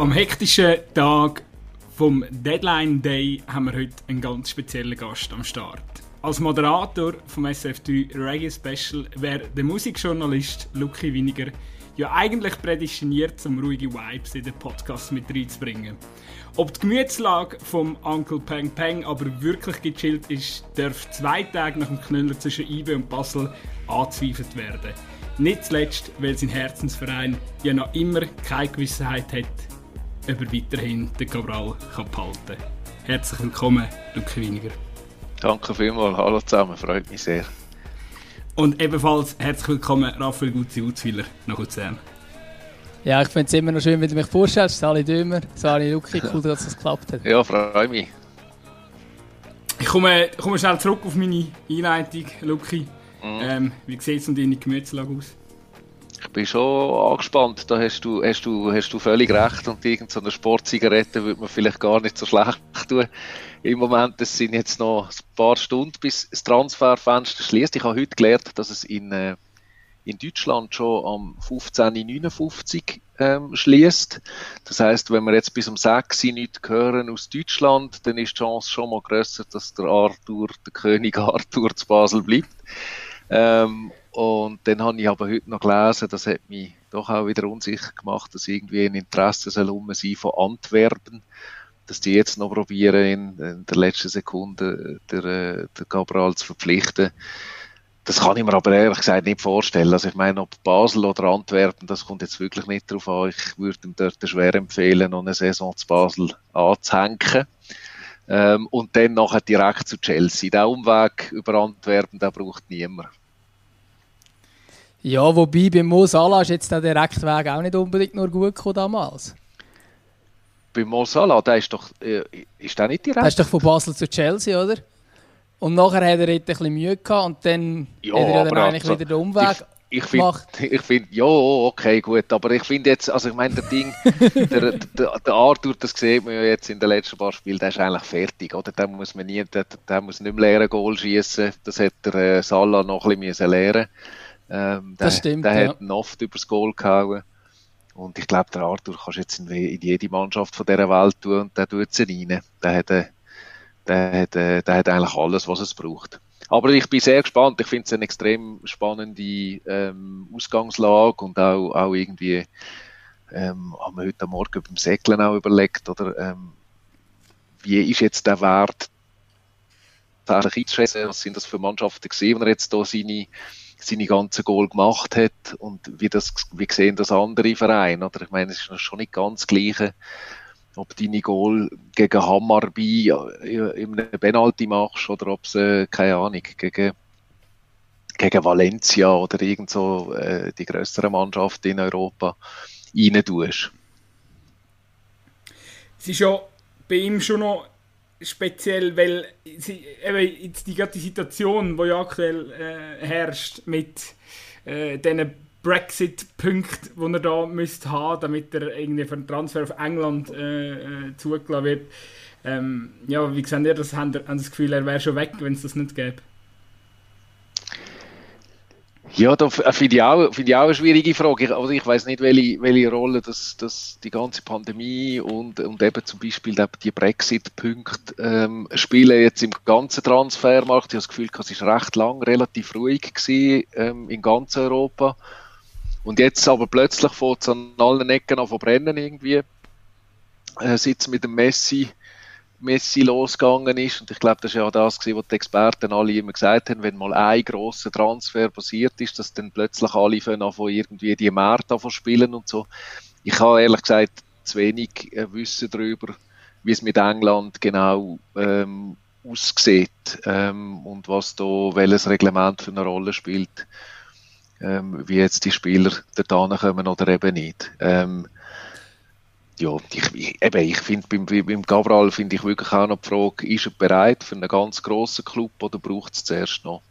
Am hektischen Tag vom Deadline Day haben wir heute einen ganz speziellen Gast am Start. Als Moderator vom SF3 Reggae Special wäre der Musikjournalist Lucky Winiger ja eigentlich prädestiniert, um ruhige Vibes in den Podcast mit reinzubringen. Ob die Gemütslage vom Uncle Peng Peng aber wirklich gechillt ist, darf zwei Tage nach dem Knüller zwischen IBE und Basel angezweifelt werden. Nicht zuletzt, weil sein Herzensverein ja noch immer keine Gewissheit hat, ob er weiterhin den Cabral kann behalten kann. Herzlich willkommen, Luke Winiger. Danke vielmals, hallo zusammen, freut mich sehr. Und ebenfalls herzlich willkommen, Raphael Gutzi-Uzwiler nach Luzern. Ja, ich finde es immer noch schön, wenn du mich vorstellst. Sali Dömer, Sali Luki, cool, dass es geklappt hat. Ja, freue mich. Ich komme, komme schnell zurück auf meine Einleitung, Luki. Mhm. Ähm, wie sieht es um deine Gemütslage aus? Bin schon angespannt. Da hast du, hast du, hast du völlig recht. Und irgendeine Sportzigarette würde man vielleicht gar nicht so schlecht tun. Im Moment, es sind jetzt noch ein paar Stunden, bis das Transferfenster schließt. Ich habe heute gelernt, dass es in, äh, in Deutschland schon am 15.59 ähm, schließt. Das heißt, wenn wir jetzt bis um 6 Uhr nichts hören aus Deutschland, dann ist die Chance schon mal grösser, dass der Arthur, der König Arthur zu Basel bleibt. Ähm, und dann habe ich aber heute noch gelesen, das hat mich doch auch wieder unsicher gemacht, dass irgendwie ein Interesse soll um sein von Antwerpen, dass die jetzt noch probieren, in, in der letzten Sekunde der, der Cabral zu verpflichten. Das kann ich mir aber ehrlich gesagt nicht vorstellen. Also ich meine, ob Basel oder Antwerpen, das kommt jetzt wirklich nicht darauf an. Ich würde ihm dort schwer empfehlen, noch eine Saison zu Basel anzuhängen. Ähm, und dann nachher direkt zu Chelsea. Der Umweg über Antwerpen, der braucht niemand. Ja, wobei bei Mo Salah ist jetzt der Direktweg auch nicht unbedingt nur gut gekommen damals. Bei Mo Salah, der ist doch, äh, ist der nicht direkt? Der ist doch von Basel zu Chelsea, oder? Und nachher hat er ein bisschen Mühe gehabt und dann ja, hat er ja dann eigentlich also, wieder den Umweg ich, ich gemacht. Find, ich finde, ja, okay, gut, aber ich finde jetzt, also ich meine, der Ding, der, der, der, Arthur, das sieht man ja jetzt in den letzten paar Spielen, der ist eigentlich fertig, oder? Der muss man nie, der, der muss nicht mehr lernen, Goal schießen. Das hat der äh, Salah noch ein bisschen lernen ähm, der, das stimmt, der ja. hat ihn oft übers Goal gehauen. Und ich glaube, der Arthur kannst du jetzt in, in, jede Mannschaft von dieser Welt tun und der tut sie rein. Der hat, äh, der, hat, äh, der hat eigentlich alles, was es braucht. Aber ich bin sehr gespannt. Ich finde es eine extrem spannende ähm, Ausgangslage und auch, auch irgendwie ähm, haben wir heute Morgen beim Säckeln auch überlegt, oder ähm, wie ist jetzt der Wert tatsächlich einzuschätzen? Was sind das für Mannschaften gesehen, wenn er jetzt da seine seine ganzen Goal gemacht hat und wie, das, wie sehen das andere Vereine, oder? Ich meine, es ist schon nicht ganz das Gleiche, ob deine Goal gegen Hammarby einem Penalty machst oder ob es, äh, keine Ahnung, gegen, gegen Valencia oder irgend so äh, die größere Mannschaft in Europa rein tust. Es ist ja bei ihm schon noch speziell, weil sie, eben jetzt die, die Situation, die ja aktuell äh, herrscht, mit äh, diesen Brexit-Punkten, die er da müsste haben, damit er irgendwie für einen Transfer auf England äh, äh, zugelassen wird. Ähm, ja, wie seht ihr das? Haben ihr das Gefühl, er wäre schon weg, wenn es das nicht gäbe? Ja, da finde ich, auch, find ich auch eine schwierige Frage. Ich, also ich weiß nicht, welche, welche Rolle das, das die ganze Pandemie und, und eben zum Beispiel die Brexit-Punkte ähm, spielen jetzt im ganzen Transfermarkt. Ich habe das Gefühl, es war recht lang relativ ruhig gewesen, ähm, in ganz Europa. Und jetzt aber plötzlich fängt es an allen Ecken an zu brennen irgendwie. Äh, sitzt mit dem Messi Messi losgegangen ist. Und ich glaube, das ist ja das, was die Experten alle immer gesagt haben, wenn mal ein grosser Transfer passiert ist, dass dann plötzlich alle von irgendwie die Märkte spielen und so. Ich habe ehrlich gesagt zu wenig äh, Wissen darüber, wie es mit England genau ähm, aussieht ähm, und was da, welches Reglement für eine Rolle spielt, ähm, wie jetzt die Spieler da kommen oder eben nicht. Ähm, ja, ich, ich, eben, ich finde, beim, beim Gavral finde ich wirklich auch noch die Frage, ist er bereit für einen ganz grossen Club oder braucht es zuerst noch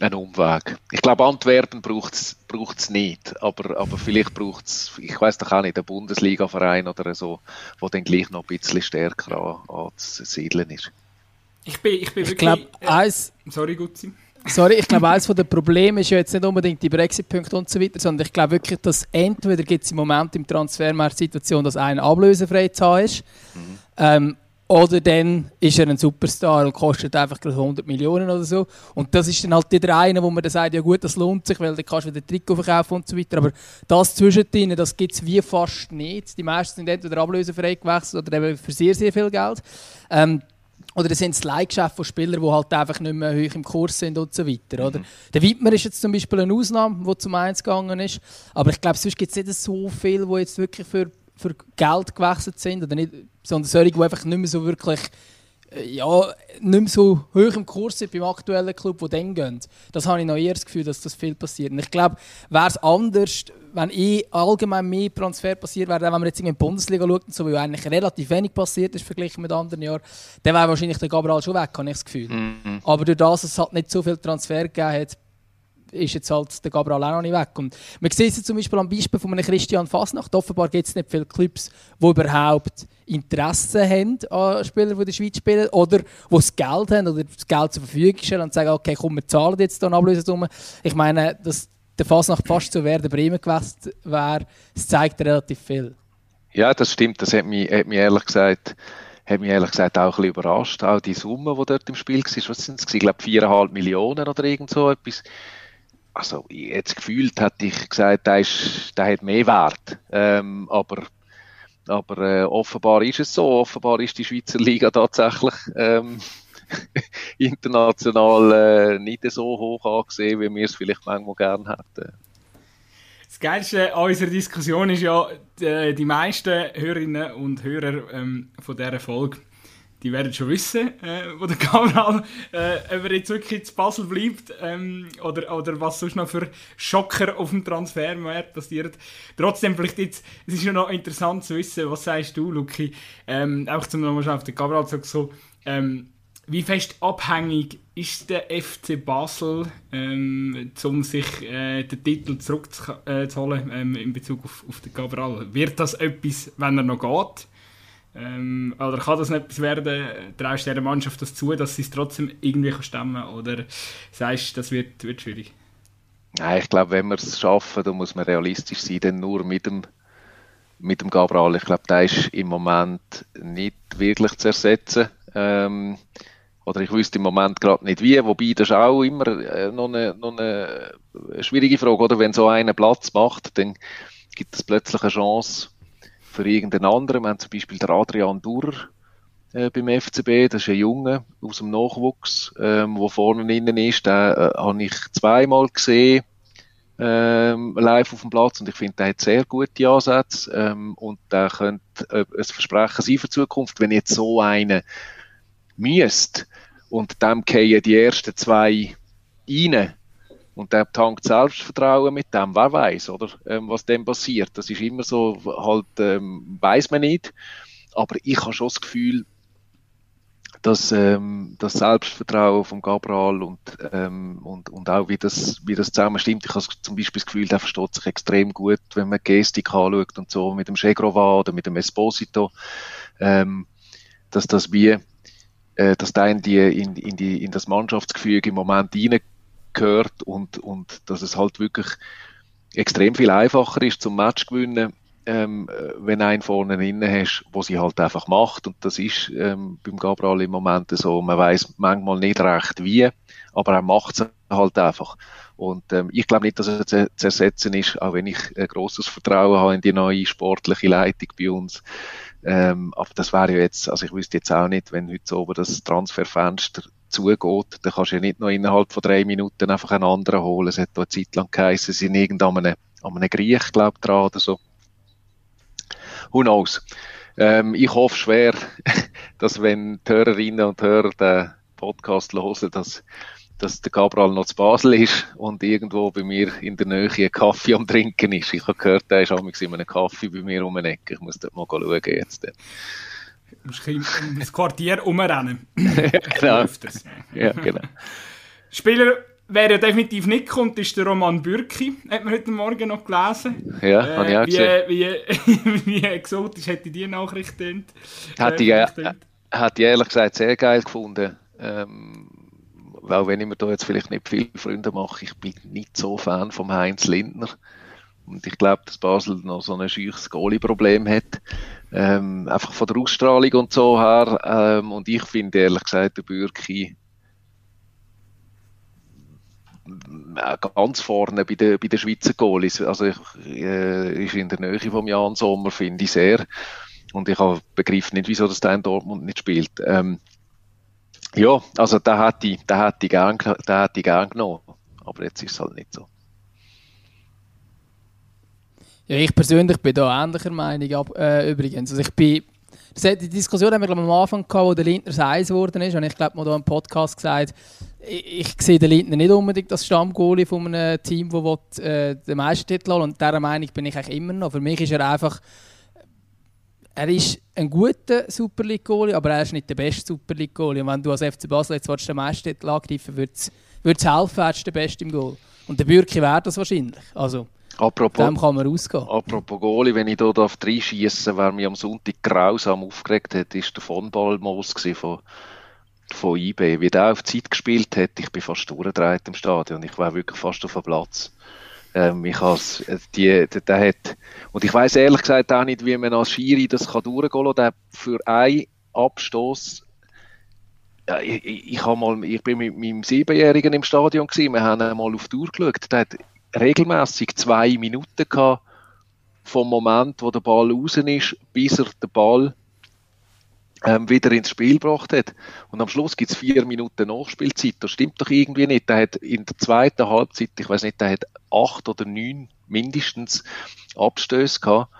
einen Umweg? Ich glaube, Antwerpen braucht es nicht, aber, aber vielleicht braucht es, ich weiß doch auch nicht, einen Bundesliga-Verein oder so, der dann gleich noch ein bisschen stärker an, anzusiedeln ist. Ich bin, ich bin ich wirklich... Glaub, äh, sorry, Gutzi. Sorry, ich glaube, eines der Probleme ist ja jetzt nicht unbedingt die Brexit-Punkte und so weiter, sondern ich glaube wirklich, dass entweder gibt es im Moment im Transfermarkt Situation, dass einer ablösefrei zu haben ist, mhm. ähm, oder dann ist er ein Superstar und kostet einfach 100 Millionen oder so. Und das ist dann halt der eine, wo man dann sagt, ja gut, das lohnt sich, weil dann kannst du wieder Trikot verkaufen und so weiter. Aber das zwischendrin, das gibt es wie fast nicht. Die meisten sind entweder ablösefrei gewechselt oder eben für sehr, sehr viel Geld. Ähm, oder es sind es Leihgeschäfte von Spielern, die halt einfach nicht mehr hoch im Kurs sind und so weiter. Oder? Mhm. Der Wittmer ist jetzt zum Beispiel eine Ausnahme, der zum Eins gegangen ist. Aber ich glaube, sonst gibt es nicht so viel, die jetzt wirklich für, für Geld gewechselt sind. Oder nicht, sondern solche, die einfach nicht mehr so wirklich ja, nicht mehr so hoch im Kurs sind beim aktuellen Club, wo dann gehen. Das habe ich noch eher das Gefühl, dass das viel passiert. Und ich glaube, wäre es anders, wenn eh allgemein mehr Transfer passiert wäre, wenn man jetzt in die Bundesliga schaut, so, wie eigentlich relativ wenig passiert ist verglichen mit anderen Jahren, dann wäre wahrscheinlich der Gabriel schon weg, habe ich das Gefühl. Mhm. Aber durch das, dass es halt nicht so viel Transfer gegeben hat, ist jetzt halt der Gabriel auch noch nicht weg. Und man sieht es zum Beispiel am Beispiel von einem Christian Fasnacht. Offenbar gibt es nicht viele Clubs, die überhaupt Interesse haben an Spielern, die in der Schweiz spielen, oder die das Geld haben oder das Geld zur Verfügung stellen und sagen, okay, komm, wir zahlen jetzt hier eine Ablösesumme. Ich meine, dass der Fasnacht fast zu Werder Bremen gewesen wäre, das zeigt relativ viel. Ja, das stimmt. Das hat mich, hat mich ehrlich gesagt hat mich ehrlich gesagt auch ein bisschen überrascht. Auch die Summe, die dort im Spiel war, was sind es? Ich glaube, 4,5 Millionen oder irgend so etwas also jetzt gefühlt hätte ich gesagt, der, ist, der hat mehr Wert. Ähm, aber aber äh, offenbar ist es so. Offenbar ist die Schweizer Liga tatsächlich ähm, international äh, nicht so hoch angesehen, wie wir es vielleicht manchmal gerne hätten. Das Geilste an unserer Diskussion ist ja, die, die meisten Hörerinnen und Hörer ähm, von dieser Folge die werden schon wissen, äh, wo der Gabriel, äh, ob er jetzt wirklich zu Basel bleibt ähm, oder, oder was sonst noch für Schocker auf dem Transfermarkt passiert. Trotzdem, vielleicht jetzt, es ist ja noch interessant zu wissen, was sagst du, Luki, ähm, auch zum nochmal auf den Gabriel zu so, ähm, wie fest abhängig ist der FC Basel, ähm, um sich äh, den Titel zurückzuholen äh, in Bezug auf, auf den Gabriel? Wird das etwas, wenn er noch geht? Ähm, oder kann das nicht etwas werden? Traust du der Mannschaft das zu, dass sie es trotzdem irgendwie stemmen kann? Oder sagst du, das wird, wird schwierig? Ja, ich glaube, wenn wir es schaffen, dann muss man realistisch sein, dann nur mit dem, mit dem Gabriel. Ich glaube, der ist im Moment nicht wirklich zu ersetzen. Ähm, oder ich wüsste im Moment gerade nicht wie, wobei das ist auch immer äh, noch, eine, noch eine schwierige Frage, oder? Wenn so einer Platz macht, dann gibt es plötzlich eine Chance, für irgendeinen anderen. Wir haben zum Beispiel den Adrian Durer äh, beim FCB, das ist ein Junge aus dem Nachwuchs, ähm, der vorne innen ist. Den äh, habe ich zweimal gesehen ähm, live auf dem Platz. Und ich finde, der hat sehr gute Ansätze. Ähm, und der könnte äh, ein Versprechen sein für die Zukunft, wenn jetzt so einer müsst. Und dem gehen die ersten zwei rein, und der tankt Selbstvertrauen mit dem, wer weiß, oder, ähm, was dem passiert. Das ist immer so, halt, ähm, weiß man nicht. Aber ich habe schon das Gefühl, dass ähm, das Selbstvertrauen von Gabriel und, ähm, und, und auch wie das, wie das zusammen stimmt. Ich habe zum Beispiel das Gefühl, der versteht sich extrem gut, wenn man Gestik anschaut und so mit dem Chegrova oder mit dem Esposito, ähm, dass das wie, äh, dass der in, die, in, in, die, in das Mannschaftsgefüge im Moment rein gehört und, und dass es halt wirklich extrem viel einfacher ist zum Match gewinnen, ähm, wenn einen vorne innen hast, wo sie halt einfach macht. Und das ist ähm, beim Gabriel im Moment so, man weiß manchmal nicht recht wie, aber er macht es halt einfach. Und ähm, ich glaube nicht, dass er zu, ersetzen ist, auch wenn ich ein großes Vertrauen habe in die neue sportliche Leitung bei uns. Ähm, aber das wäre ja jetzt, also ich wüsste jetzt auch nicht, wenn heute so oben das Transferfenster zugeht, dann kannst du ja nicht noch innerhalb von drei Minuten einfach einen anderen holen. Es hat da eine Zeit lang geheißen, sie sind irgendeinem an einem Griech, glaube dran oder so. Who knows? Ähm, ich hoffe schwer, dass wenn die Hörerinnen und Hörer den Podcast hören, dass, dass der Gabriel noch zu Basel ist und irgendwo bei mir in der Nähe ein Kaffee am Trinken ist. Ich habe gehört, der ist in einem Kaffee bei mir um den Ecke. Ich muss dort mal schauen jetzt. Um das Quartier umrennen. genau. ja, genau. Spieler, wer ja definitiv nicht kommt, ist der Roman Bürki. Hat man heute Morgen noch gelesen. Ja, äh, habe ich auch gesehen. Wie, wie, wie exotisch hätte die Nachricht Hätte ich, äh, ich ehrlich gesagt sehr geil gefunden. Ähm, auch wenn ich mir da jetzt vielleicht nicht viele Freunde mache, ich bin nicht so Fan vom Heinz Lindner. Und ich glaube, dass Basel noch so ein scheuches Goalie-Problem hat. Ähm, einfach von der Ausstrahlung und so her. Ähm, und ich finde ehrlich gesagt, der Bürki äh, ganz vorne bei den, bei den Schweizer Goalies. Also ich, äh, ist in der Nähe vom Jan Sommer, finde ich sehr. Und ich begriff nicht, wieso das da in Dortmund nicht spielt. Ähm, ja, also da hätte ich, da hätte ich gern, da hätte ich gern genommen. Aber jetzt ist es halt nicht so. Ja, ich persönlich bin da ähnlicher Meinung ab, äh, übrigens. Also ich bin, die Diskussion haben wir glaube am Anfang gehabt, wo der Lindner Seis geworden ist. Und ich glaube, mal da im Podcast gesagt, ich, ich sehe den Lindner nicht unbedingt als Stammgoalie von einem Team, das äh, den Meistertitel holen Und dieser Meinung bin ich eigentlich immer noch. Für mich ist er einfach er ist ein guter Super League-Goalie, aber er ist nicht der beste Super League-Goalie. Und wenn du als FC Basel jetzt den Meistertitel angreifen würde es helfen, er ist der Beste im Goal. Und der Bürki wäre das wahrscheinlich. Also, apropos, dem kann man ausgehen. Apropos Goalie, wenn ich hier reinschießen wer mich am Sonntag grausam aufgeregt hat, war der von Ballmoos von, von IB. Wie der auf Zeit gespielt hat, ich bin fast durchgedreht im Stadion. Ich war wirklich fast auf dem Platz. Ähm, ich has, äh, die, der, der hat, und ich weiß ehrlich gesagt auch nicht, wie man als Schiri das kann durchgehen kann. Für einen Abstoß ja, ich, ich, mal, ich bin mit meinem Siebenjährigen im Stadion gewesen. Wir haben einmal auf die Uhr geschaut. Der hat regelmäßig zwei Minuten gehabt vom Moment, wo der Ball raus ist, bis er den Ball ähm, wieder ins Spiel gebracht hat. Und am Schluss gibt es vier Minuten Nachspielzeit. Das stimmt doch irgendwie nicht. Der hat in der zweiten Halbzeit, ich weiß nicht, der hat acht oder neun mindestens Abstöße gehabt.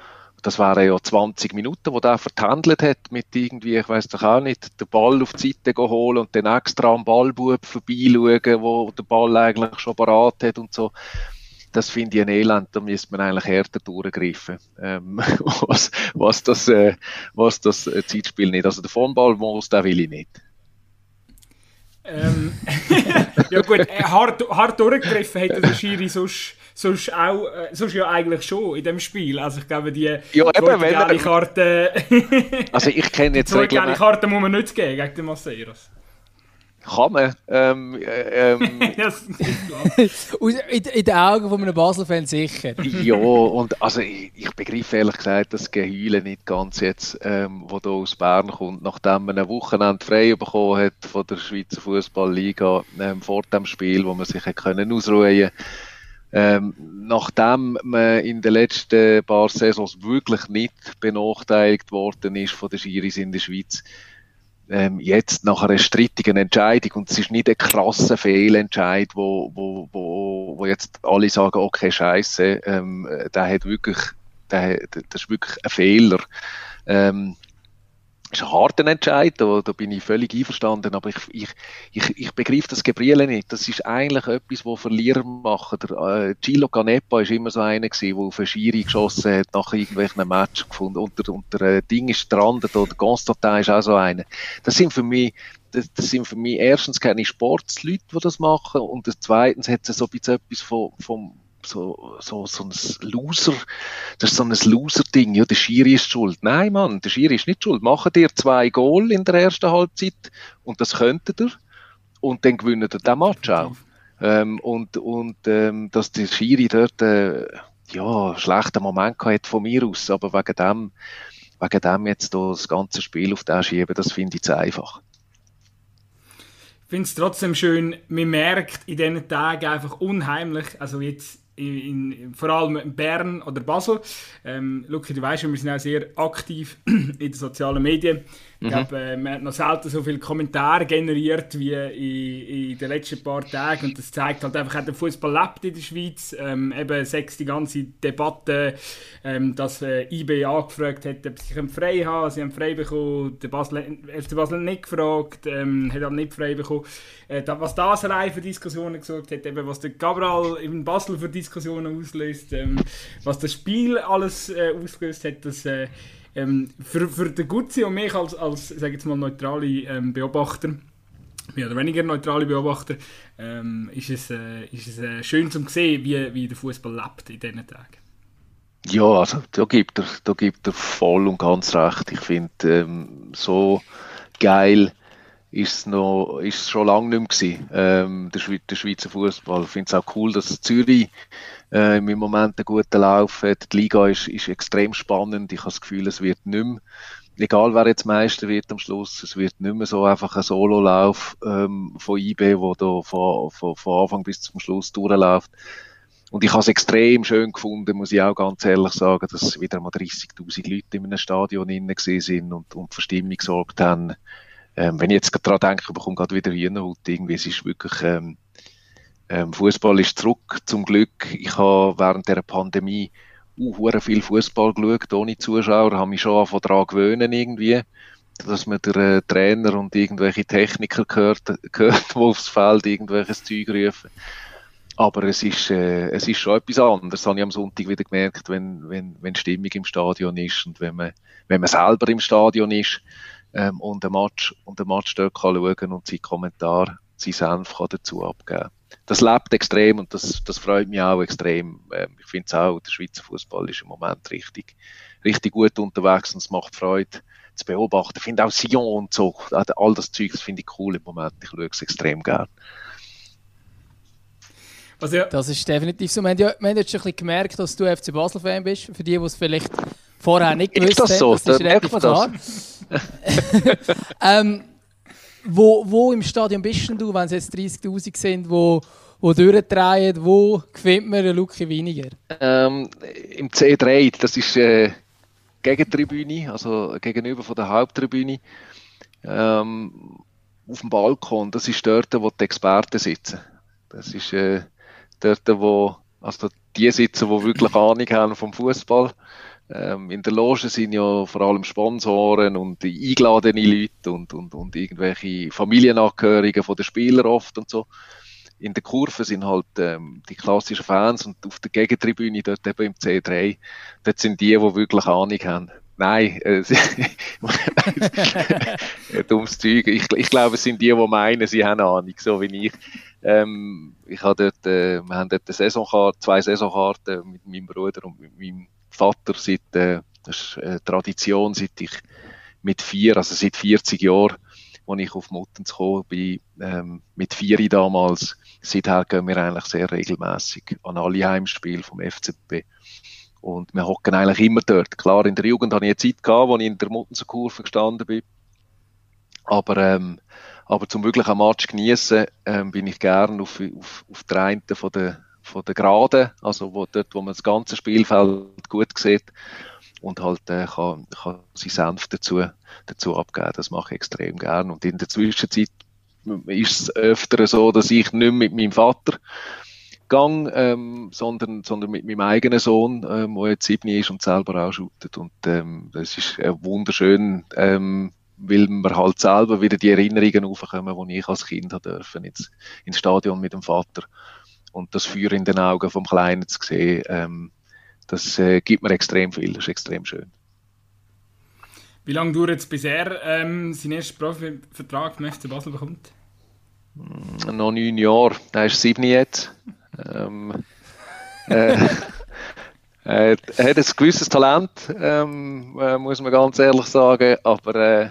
Das wären ja 20 Minuten, wo der verhandelt hat mit irgendwie, ich weiß doch auch nicht, den Ball auf die Seite holen und dann extra am Ballbub vorbeischauen, wo der Ball eigentlich schon parat hat und so das finde ich ein Elend, da müsste man eigentlich härter durchgreifen, ähm, was, was, das, äh, was das äh, Zeitspiel nicht. Also der Vonball-Modus, den will ich nicht. Ähm, ja gut, äh, hart, hart durchgegriffen hätte der Schiri sonst, sonst, auch, äh, sonst ja eigentlich schon in dem Spiel. Also ich glaube, die ja, eben, wenn er, Karte... also ich kenne jetzt... Die Karte muss man nicht geben gegen den Masseros. Kann man. Ähm, äh, ähm, in, in den Augen von einem Basel-Fan sicher. ja, und also ich, ich begreife ehrlich gesagt das Geheule nicht ganz jetzt, ähm, wo da aus Bern kommt, nachdem man ein Wochenende frei bekommen hat von der Schweizer Fußballliga ähm, vor dem Spiel, wo man sich können ausruhen ähm, nachdem man in den letzten paar Saisons wirklich nicht benachteiligt worden ist von den Schiris in der Schweiz, ähm, jetzt nach einer strittigen Entscheidung, und es ist nicht ein krasser Fehlentscheid, wo, wo, wo, wo jetzt alle sagen, okay, scheiße, ähm, der hat wirklich, der, das ist wirklich ein Fehler. Ähm, ist ein harter Entscheid, da, da bin ich völlig einverstanden, aber ich, ich, ich, ich begreife das Gabriele nicht. Das ist eigentlich etwas, wo Verlierer machen. Der, äh, Gilo Canepa ist immer so einer gewesen, der auf eine Schiri geschossen hat, nach irgendwelchen Match gefunden. Und der, und der äh, Ding ist strandet, oder Constantin ist auch so einer. Das sind für mich, das, das sind für mich erstens keine Sportsleute, die das machen, und zweitens hat es so etwas vom, vom so, so, so ein Loser, das ist so ein Loser-Ding, ja, der Schiri ist schuld. Nein, Mann, der Schiri ist nicht schuld. Machen dir zwei Goal in der ersten Halbzeit und das könntet ihr und dann gewinnt ihr den Match auch. Ähm, und und ähm, dass der Schiri dort äh, ja, schlechten Moment hat von mir aus, aber wegen dem, wegen dem jetzt das ganze Spiel auf den schieben, das finde ich zu einfach. Ich finde es trotzdem schön, man merkt in diesen Tagen einfach unheimlich, also jetzt in, in, vor allem in Bern oder Basel. Ähm, Luki, du weißt, wir sind auch sehr aktiv in den sozialen Medien. Ich mhm. glaube, äh, man hat noch selten so viele Kommentare generiert wie in, in, den letzten paar Tagen. Und das zeigt halt einfach, der Fußball lebt in der Schweiz. Ähm, eben sechs die ganze Debatte, ähm, dass äh, IB angefragt hat, ob sie frei haben. Sie haben frei bekommen. Der Basel, FC Basel nicht gefragt, ähm, hat aber nicht frei bekommen. Äh, was das allein für Diskussionen gesorgt hat, eben, was der Gabriel in Basel für Diskussionen auslöst, ähm, was das Spiel alles äh, ausgelöst hat, das äh, ähm, für, für den Gutzi und mich als, als sag jetzt mal, neutrale ähm, Beobachter, mehr oder weniger neutrale Beobachter, ähm, ist es, äh, ist es äh, schön zu sehen, wie, wie der Fußball lebt in diesen Tagen. Ja, also da gibt er, da gibt er voll und ganz recht. Ich finde ähm, so geil ist es schon lange nicht mehr gewesen, ähm, der Schweizer Fußball. Ich finde es auch cool, dass Zürich äh, im Moment einen guten Lauf hat. Die Liga ist, ist extrem spannend. Ich habe das Gefühl, es wird nicht mehr, egal wer jetzt Meister wird am Schluss, es wird nicht mehr so einfach ein Sololauf ähm, von IB, wo da von, von, von Anfang bis zum Schluss durchläuft. Und ich habe es extrem schön gefunden, muss ich auch ganz ehrlich sagen, dass wieder mal 30.000 Leute in einem Stadion innen gesehen sind und, und für Stimmung gesorgt haben. Ähm, wenn ich jetzt gerade daran denke, ich bekomme gerade wieder Hühnerhaut, irgendwie, es ist wirklich, ähm, ähm, Fußball ist zurück, zum Glück. Ich habe während der Pandemie uh, viel Fußball geschaut, ohne Zuschauer, habe mich schon von daran gewöhnen irgendwie, dass man der äh, Trainer und irgendwelche Techniker gehört, gehört, die aufs Feld irgendwelches Zeug rufen. Aber es ist, äh, es ist schon etwas anderes. Das habe ich am Sonntag wieder gemerkt, wenn, wenn, wenn Stimmung im Stadion ist und wenn man, wenn man selber im Stadion ist ähm, und ein Match, und ein Match dort kann schauen und seinen Kommentar, seinen Senf kann dazu abgeben. Das lebt extrem und das, das freut mich auch extrem. Ähm, ich finde es auch, der Schweizer Fußball ist im Moment richtig, richtig gut unterwegs und es macht Freude zu beobachten. Ich finde auch Sion und so, all das Zeug, das finde ich cool im Moment. Ich schaue es extrem gerne. Also, ja. Das ist definitiv so. Wir haben, ja, wir haben jetzt schon ein bisschen gemerkt, dass du FC Basel-Fan bist. Für die, die es vielleicht vorher nicht gewusst haben. Ist das so? Das ist relativ klar. ähm, wo, wo im Stadion bist du, wenn es jetzt 30'000 sind, wo, wo durchdrehen, wo gefällt mir Luki weniger? Ähm, Im C3, das ist äh, Gegentribüne, also gegenüber von der Haupttribüne. Ähm, auf dem Balkon, das ist dort, wo die Experten sitzen. Das ist äh, dort, wo also die sitzen, die wirklich Ahnung haben vom Fußball. Ähm, in der Loge sind ja vor allem Sponsoren und eingeladene Leute und, und, und irgendwelche Familienangehörigen von den Spielern oft und so. In der Kurve sind halt ähm, die klassischen Fans und auf der Gegentribüne dort eben im C3, dort sind die, die wirklich Ahnung haben. Nein, äh, dummes Zeug. Ich, ich glaube, es sind die, die meinen, sie haben Ahnung, so wie ich. Ähm, ich habe dort, äh, wir haben dort eine Saisonkarte, zwei Saisonkarten mit meinem Bruder und mit meinem Vater seit, äh, das ist eine Tradition, seit ich mit vier, also seit 40 Jahren, als ich auf Muttens gekommen bin, ähm, mit vier damals. Seither gehen wir eigentlich sehr regelmäßig an alle Heimspiele vom FCB. Und wir hocken eigentlich immer dort. Klar, in der Jugend hatte ich eine Zeit gehabt, wo ich in der Muttenser Kurve gestanden bin. Aber, ähm, aber zum wirklich einen Match genießen, ähm, bin ich gern auf, auf, auf der einen von der, von der Gerade, also wo, dort, wo man das ganze Spielfeld gut sieht und halt äh, kann, kann sein Senf dazu, dazu abgeben. Das mache ich extrem gern. Und in der Zwischenzeit ist es öfter so, dass ich nicht mit meinem Vater gang, ähm, sondern, sondern mit meinem eigenen Sohn, ähm, der jetzt sieben ist und selber auch shootet. Und ähm, das ist äh, wunderschön, ähm, weil wir halt selber wieder die Erinnerungen aufkommen, die ich als Kind dürfen, ins, ins Stadion mit dem Vater. Und das Feuer in den Augen vom Kleinen zu sehen, ähm, das äh, gibt mir extrem viel, das ist extrem schön. Wie lange dauert es, bis er ähm, seinen ersten Profivertrag beim FC Basel bekommt? Hm, noch neun Jahre, er ist sieben jetzt. Ähm, äh, er hat ein gewisses Talent, ähm, äh, muss man ganz ehrlich sagen, aber, äh,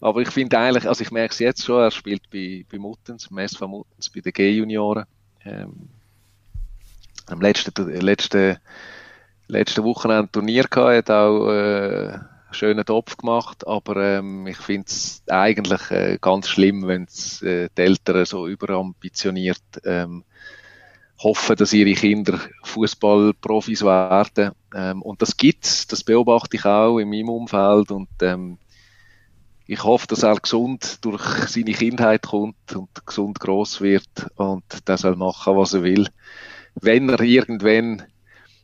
aber ich finde eigentlich, also ich merke es jetzt schon, er spielt bei, bei Muttens, im SV Muttens, bei den G-Junioren. Ähm, am letzten, letzten, letzten Wochenende Turnier gehabt, hat auch äh, einen schönen Topf gemacht, aber ähm, ich finde es eigentlich äh, ganz schlimm, wenn äh, die Eltern so überambitioniert ähm, hoffen, dass ihre Kinder Fußballprofis werden. Ähm, und das gibt's, das beobachte ich auch in meinem Umfeld und ähm, ich hoffe, dass er gesund durch seine Kindheit kommt und gesund groß wird und der soll machen, was er will. Wenn er irgendwann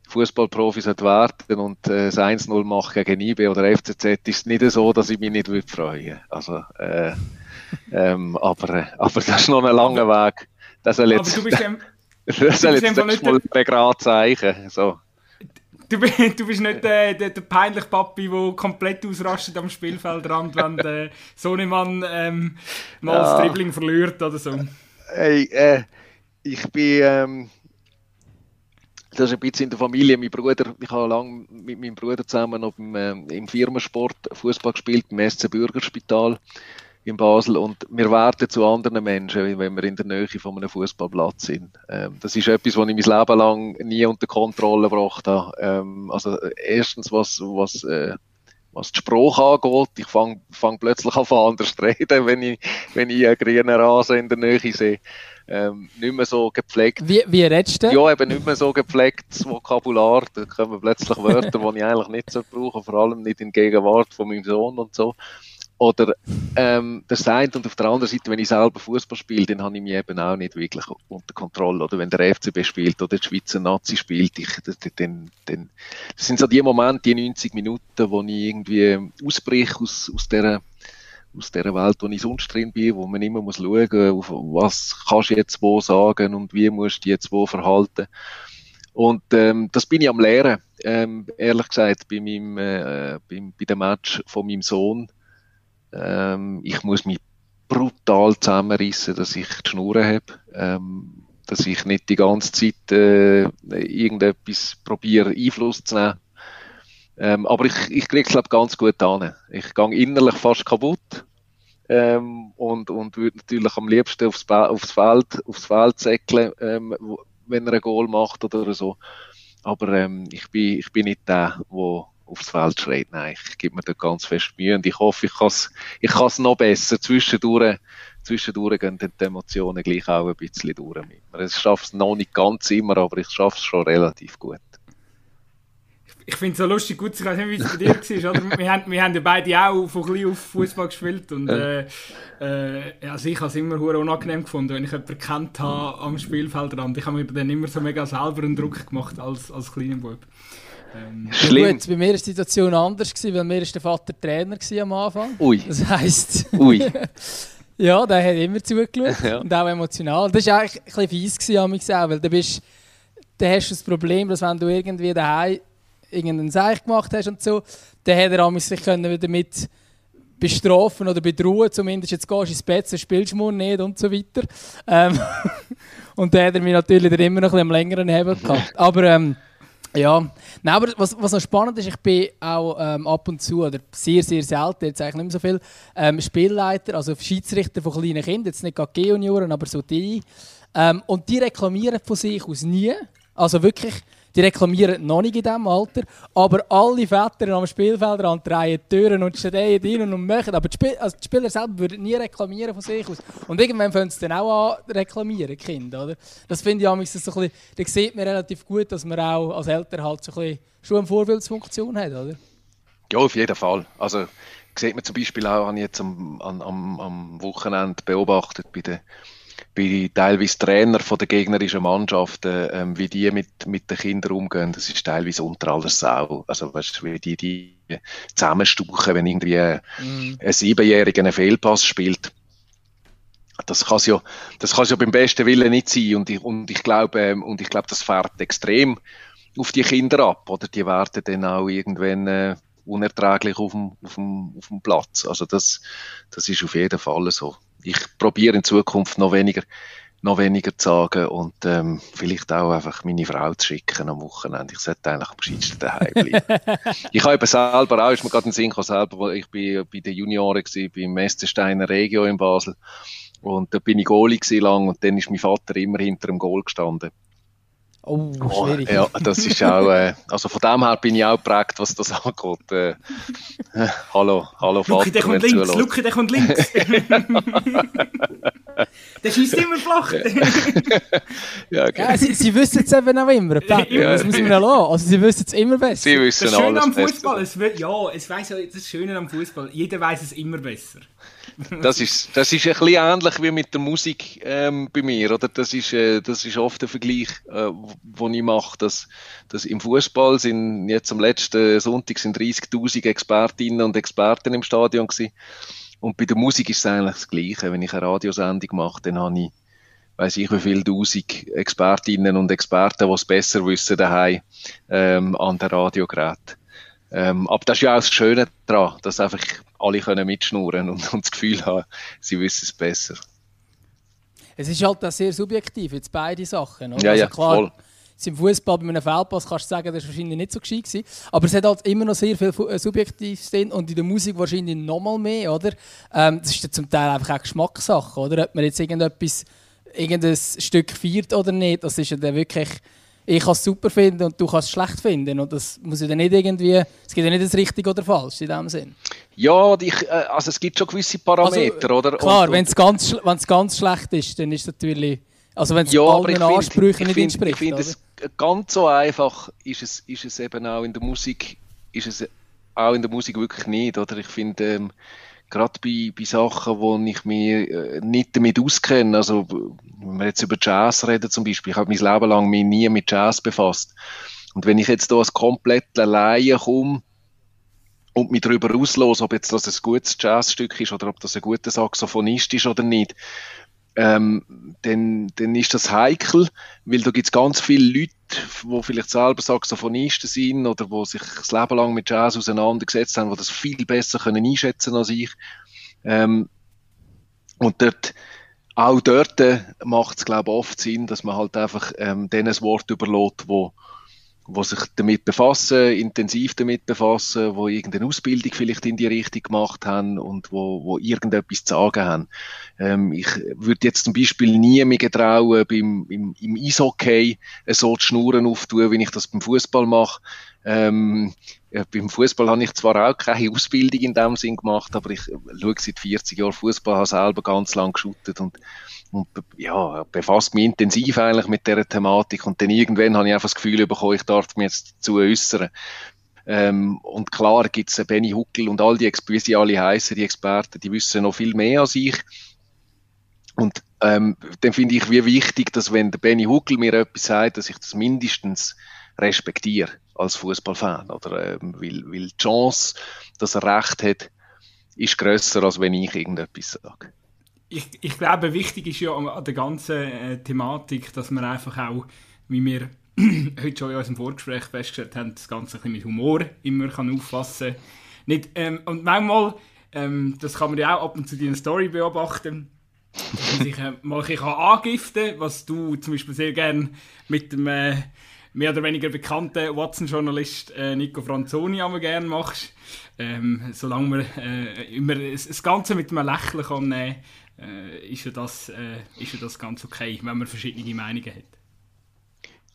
Fußballprofis hat werden und äh, das 1-0 macht gegen IB oder FCZ, ist es nicht so, dass ich mich nicht würde freuen. Also, äh, ähm, aber, äh, aber das ist noch ein langer Weg. Das soll jetzt, aber du bist das soll jetzt nicht mal ein gerade zeichen. So. Du, du bist nicht der, der, der peinliche Papi, der komplett ausrastet am Spielfeldrand, wenn der Sohnemann ähm, mal ja. das Dribbling verliert oder so. Hey, äh, ich bin. Ähm, das ist ein bisschen in der Familie. Mein Bruder, ich habe lange mit meinem Bruder zusammen noch im, äh, im Firmensport Fußball gespielt, im SC Bürgerspital in Basel und wir werden zu anderen Menschen, wenn wir in der Nähe von einem Fußballplatz sind. Ähm, das ist etwas, was ich mein Leben lang nie unter Kontrolle gebracht habe. Ähm, also erstens, was, was, äh, was die Sprache angeht, ich fange fang plötzlich an anders zu reden, wenn ich, wenn ich einen grünen Rasen in der Nähe sehe. Ähm, nicht mehr so gepflegt. Wie, wie redest du? Ja, eben nicht mehr so gepflegtes Vokabular. Da kommen plötzlich Wörter, die ich eigentlich nicht so brauche, vor allem nicht in Gegenwart von meinem Sohn und so. Oder ähm, das eine und auf der anderen Seite, wenn ich selber Fußball spiele, dann habe ich mich eben auch nicht wirklich unter Kontrolle. Oder wenn der FCB spielt oder die Schweizer Nazi spielt, ich, dann, dann, das sind so die Momente, die 90 Minuten, wo ich irgendwie ausbreche aus, aus dieser aus der Welt, wo ich sonst drin bin, wo man immer muss schauen muss, was kannst du jetzt wo sagen und wie musst du jetzt wo verhalten. Und ähm, das bin ich am Lehren, ähm, ehrlich gesagt, bei, meinem, äh, bei, bei dem Match von meinem Sohn ähm, ich muss mich brutal zusammenreißen, dass ich die Schnur habe, ähm, dass ich nicht die ganze Zeit äh, irgendetwas probiere, Einfluss zu nehmen. Ähm, aber ich, ich kriege es, ganz gut an. Ich gehe innerlich fast kaputt ähm, und, und würde natürlich am liebsten aufs, aufs Feld, aufs Feld säckeln, ähm, wenn er ein Goal macht oder so. Aber ähm, ich, bin, ich bin nicht der, der aufs Feld schreit. Nein, ich gebe mir da ganz fest Mühe und ich hoffe, ich kann es ich kann's noch besser. Zwischendurch, zwischendurch gehen die Emotionen gleich auch ein bisschen durch mit mir. Ich schaffe es noch nicht ganz immer, aber ich schaffe es schon relativ gut. Ich finde es so lustig, gut, ich weiß nicht, wie es bei dir war. Oder? Wir, haben, wir haben ja beide auch von klein auf Fußball gespielt. Und, äh, äh, also ich habe es immer unangenehm gefunden, wenn ich jemanden kennt habe am Spielfeldrand. Ich habe mir dann immer so mega selber einen Druck gemacht als, als kleiner Bub. Ähm, ja, gut, bei mir war die Situation anders, gewesen, weil mir ist der Vater Trainer am Anfang. Ui. Das heisst... Ui. ja, der hat immer zugeschaut ja. und auch emotional. Das war eigentlich ein bisschen fies, gewesen, weil du bist... Dann hast du das Problem, dass wenn du irgendwie daheim irgendeinen Seich gemacht hast und so, dann hätte er sich können damit bestrafen oder bedrohen, zumindest jetzt gehst du ins Bett, dann spielst du morgen nicht und so weiter. Ähm, und dann hat er mich natürlich immer noch ein bisschen am längeren Hebel gehabt. Aber ähm, ja, Nein, aber was, was noch spannend ist, ich bin auch ähm, ab und zu, oder sehr, sehr selten, jetzt eigentlich nicht mehr so viel, ähm, Spielleiter, also Schiedsrichter von kleinen Kindern, jetzt nicht gerade G-Junioren, aber so die. Ähm, und die reklamieren von sich aus nie. Also wirklich, die reklamieren noch nicht in diesem Alter, aber alle Väter am Spielfeld drehen Türen und stehen rein und machen. Aber die, Spiel also die Spieler selber würden nie reklamieren von sich aus. Und irgendwann fangen sie dann auch an reklamieren, Kinder. Oder? Das finde ich so ein bisschen, da sieht man relativ gut, dass man auch als Eltern halt so ein bisschen schon eine Vorbildsfunktion hat, oder? Ja, auf jeden Fall. Also sieht man zum Beispiel auch, habe ich jetzt am, am, am Wochenende beobachtet bei den bei teilweise Trainer von der gegnerischen Mannschaften, ähm, wie die mit, mit den Kindern umgehen, das ist teilweise unter aller Sau. Also, weißt wie die, die zusammenstuchen, wenn irgendwie mm. ein Siebenjähriger einen Fehlpass spielt. Das kann ja, das kann ja beim besten Willen nicht sein. Und ich, und ich glaube, ähm, und ich glaube, das fährt extrem auf die Kinder ab, oder? Die werden dann auch irgendwann, äh, unerträglich auf dem, auf dem, auf dem Platz. Also das, das ist auf jeden Fall so ich probiere in Zukunft noch weniger, noch weniger zu sagen und ähm, vielleicht auch einfach meine Frau zu schicken am Wochenende. Ich sollte eigentlich am gescheitsten daheim bleiben. ich habe eben selber auch, ist mir gerade ein Sinn selber, ich bin bei den Junioren gewesen, beim Mestersteiner Regio in Basel und da bin ich Goalie lang und dann ist mein Vater immer hinter dem Goal gestanden. Oh, schwierig. ja, das ist auch, äh, also von dem her bin ich auch geprägt, was das angeht. Äh, hallo, hallo Vater, Luki, der kommt links, Luki, der kommt links. der schießt immer flach. ja, okay. ja, sie, sie wissen es eben auch immer, Pat, ja, das müssen wir ja lassen. Also sie wissen es immer besser. Sie wissen das Schöne am Fußball, es ja, es weiss das Schöne am Fußball, jeder weiß es immer besser. Das ist, das ist ein bisschen ähnlich wie mit der Musik ähm, bei mir, oder? Das ist, äh, das ist oft der Vergleich, äh, wo ich mache, dass, dass im Fußball sind jetzt am letzten Sonntag sind 30.000 Expertinnen und Experten im Stadion gewesen. Und bei der Musik ist es eigentlich das Gleiche. Wenn ich eine Radiosendung mache, dann habe ich, weiß ich wie viele tausend Expertinnen und Experten, die es besser wissen daheim ähm, an der Radiogerät. Ähm, aber das ist ja auch das Schöne daran, dass einfach alle können mitschnurren und, und das Gefühl haben, sie wissen es besser. Es ist halt auch sehr subjektiv, jetzt beide Sachen. Oder? Ja, also ja, klar, voll. im Fußball bei einem Feldpass kannst du sagen, das war wahrscheinlich nicht so gescheit gewesen. Aber es hat halt immer noch sehr viel äh, Subjektives drin und in der Musik wahrscheinlich noch mal mehr, oder? Ähm, das ist ja zum Teil einfach auch Geschmackssache, oder? Ob man jetzt irgendetwas, irgendein Stück feiert oder nicht, das ist ja dann wirklich ich kann es super finden und du kannst es schlecht finden. Und das muss ja dann nicht irgendwie, es gibt ja nicht das Richtige oder Falsche in dem Sinn. Ja, ich, äh, also es gibt schon gewisse Parameter, also, oder? Klar, wenn es ganz, ganz schlecht ist, dann ist es natürlich, also wenn es ja, allen Ansprüchen nicht entspricht. Ich finde es ganz so einfach ist es, ist es eben auch in der Musik, ist es auch in der Musik wirklich nicht, oder? Ich finde, ähm, gerade bei, bei Sachen, wo ich mich äh, nicht damit auskenne, also wenn wir jetzt über Jazz reden zum Beispiel, ich habe mein Leben lang mich nie mit Jazz befasst. Und wenn ich jetzt hier als kompletter Laie komme und mich darüber auslose, ob jetzt das ein gutes Jazzstück ist oder ob das ein guter Saxophonist ist oder nicht, ähm, dann, dann ist das heikel, weil da gibt es ganz viele Leute, die vielleicht selber Saxophonisten sind oder die sich das Leben lang mit Jazz auseinandergesetzt haben, die das viel besser können einschätzen als ich. Ähm, und dort, auch dort macht es, glaube ich, oft Sinn, dass man halt einfach ähm, denen ein Wort überlässt, wo wo sich damit befassen, intensiv damit befassen, wo irgendeine Ausbildung vielleicht in die Richtung gemacht haben und wo, wo irgendetwas zu sagen haben. Ähm, ich würde jetzt zum Beispiel nie mehr getrauen, beim, im, im Eishockey so die Schnurren auftun, wie ich das beim Fußball mache. Ähm, beim Fußball habe ich zwar auch keine Ausbildung in dem Sinn gemacht, aber ich schaue seit 40 Jahren Fußball, habe selber ganz lang geschuttet und und ja, befasst mich intensiv eigentlich mit dieser Thematik und dann irgendwann habe ich einfach das Gefühl bekommen, ich darf mich jetzt dazu äußern. Ähm, und klar gibt es Benny Huckel und all die, wie sie alle heißen, die Experten, die wissen noch viel mehr als ich. Und ähm, dann finde ich wie wichtig, dass wenn der Benny Huckel mir etwas sagt, dass ich das mindestens respektiere als Fußballfan. Oder ähm, weil, weil die Chance, dass er recht hat, ist grösser, als wenn ich irgendetwas sage ich, ich glaube, wichtig ist ja an der ganzen äh, Thematik, dass man einfach auch, wie wir heute schon in unserem Vorgespräch festgestellt haben, das Ganze ein bisschen mit Humor immer kann auffassen nicht ähm, Und manchmal, ähm, das kann man ja auch ab und zu in Story beobachten, dass man sich äh, mal ein bisschen angiften kann, was du zum Beispiel sehr gerne mit dem äh, mehr oder weniger bekannten Watson-Journalist äh, Nico Franzoni aber gerne machst. Ähm, solange man äh, immer das Ganze mit einem Lächeln kann nehmen äh, ist, ja das, äh, ist ja das ganz okay, wenn man verschiedene Meinungen hat.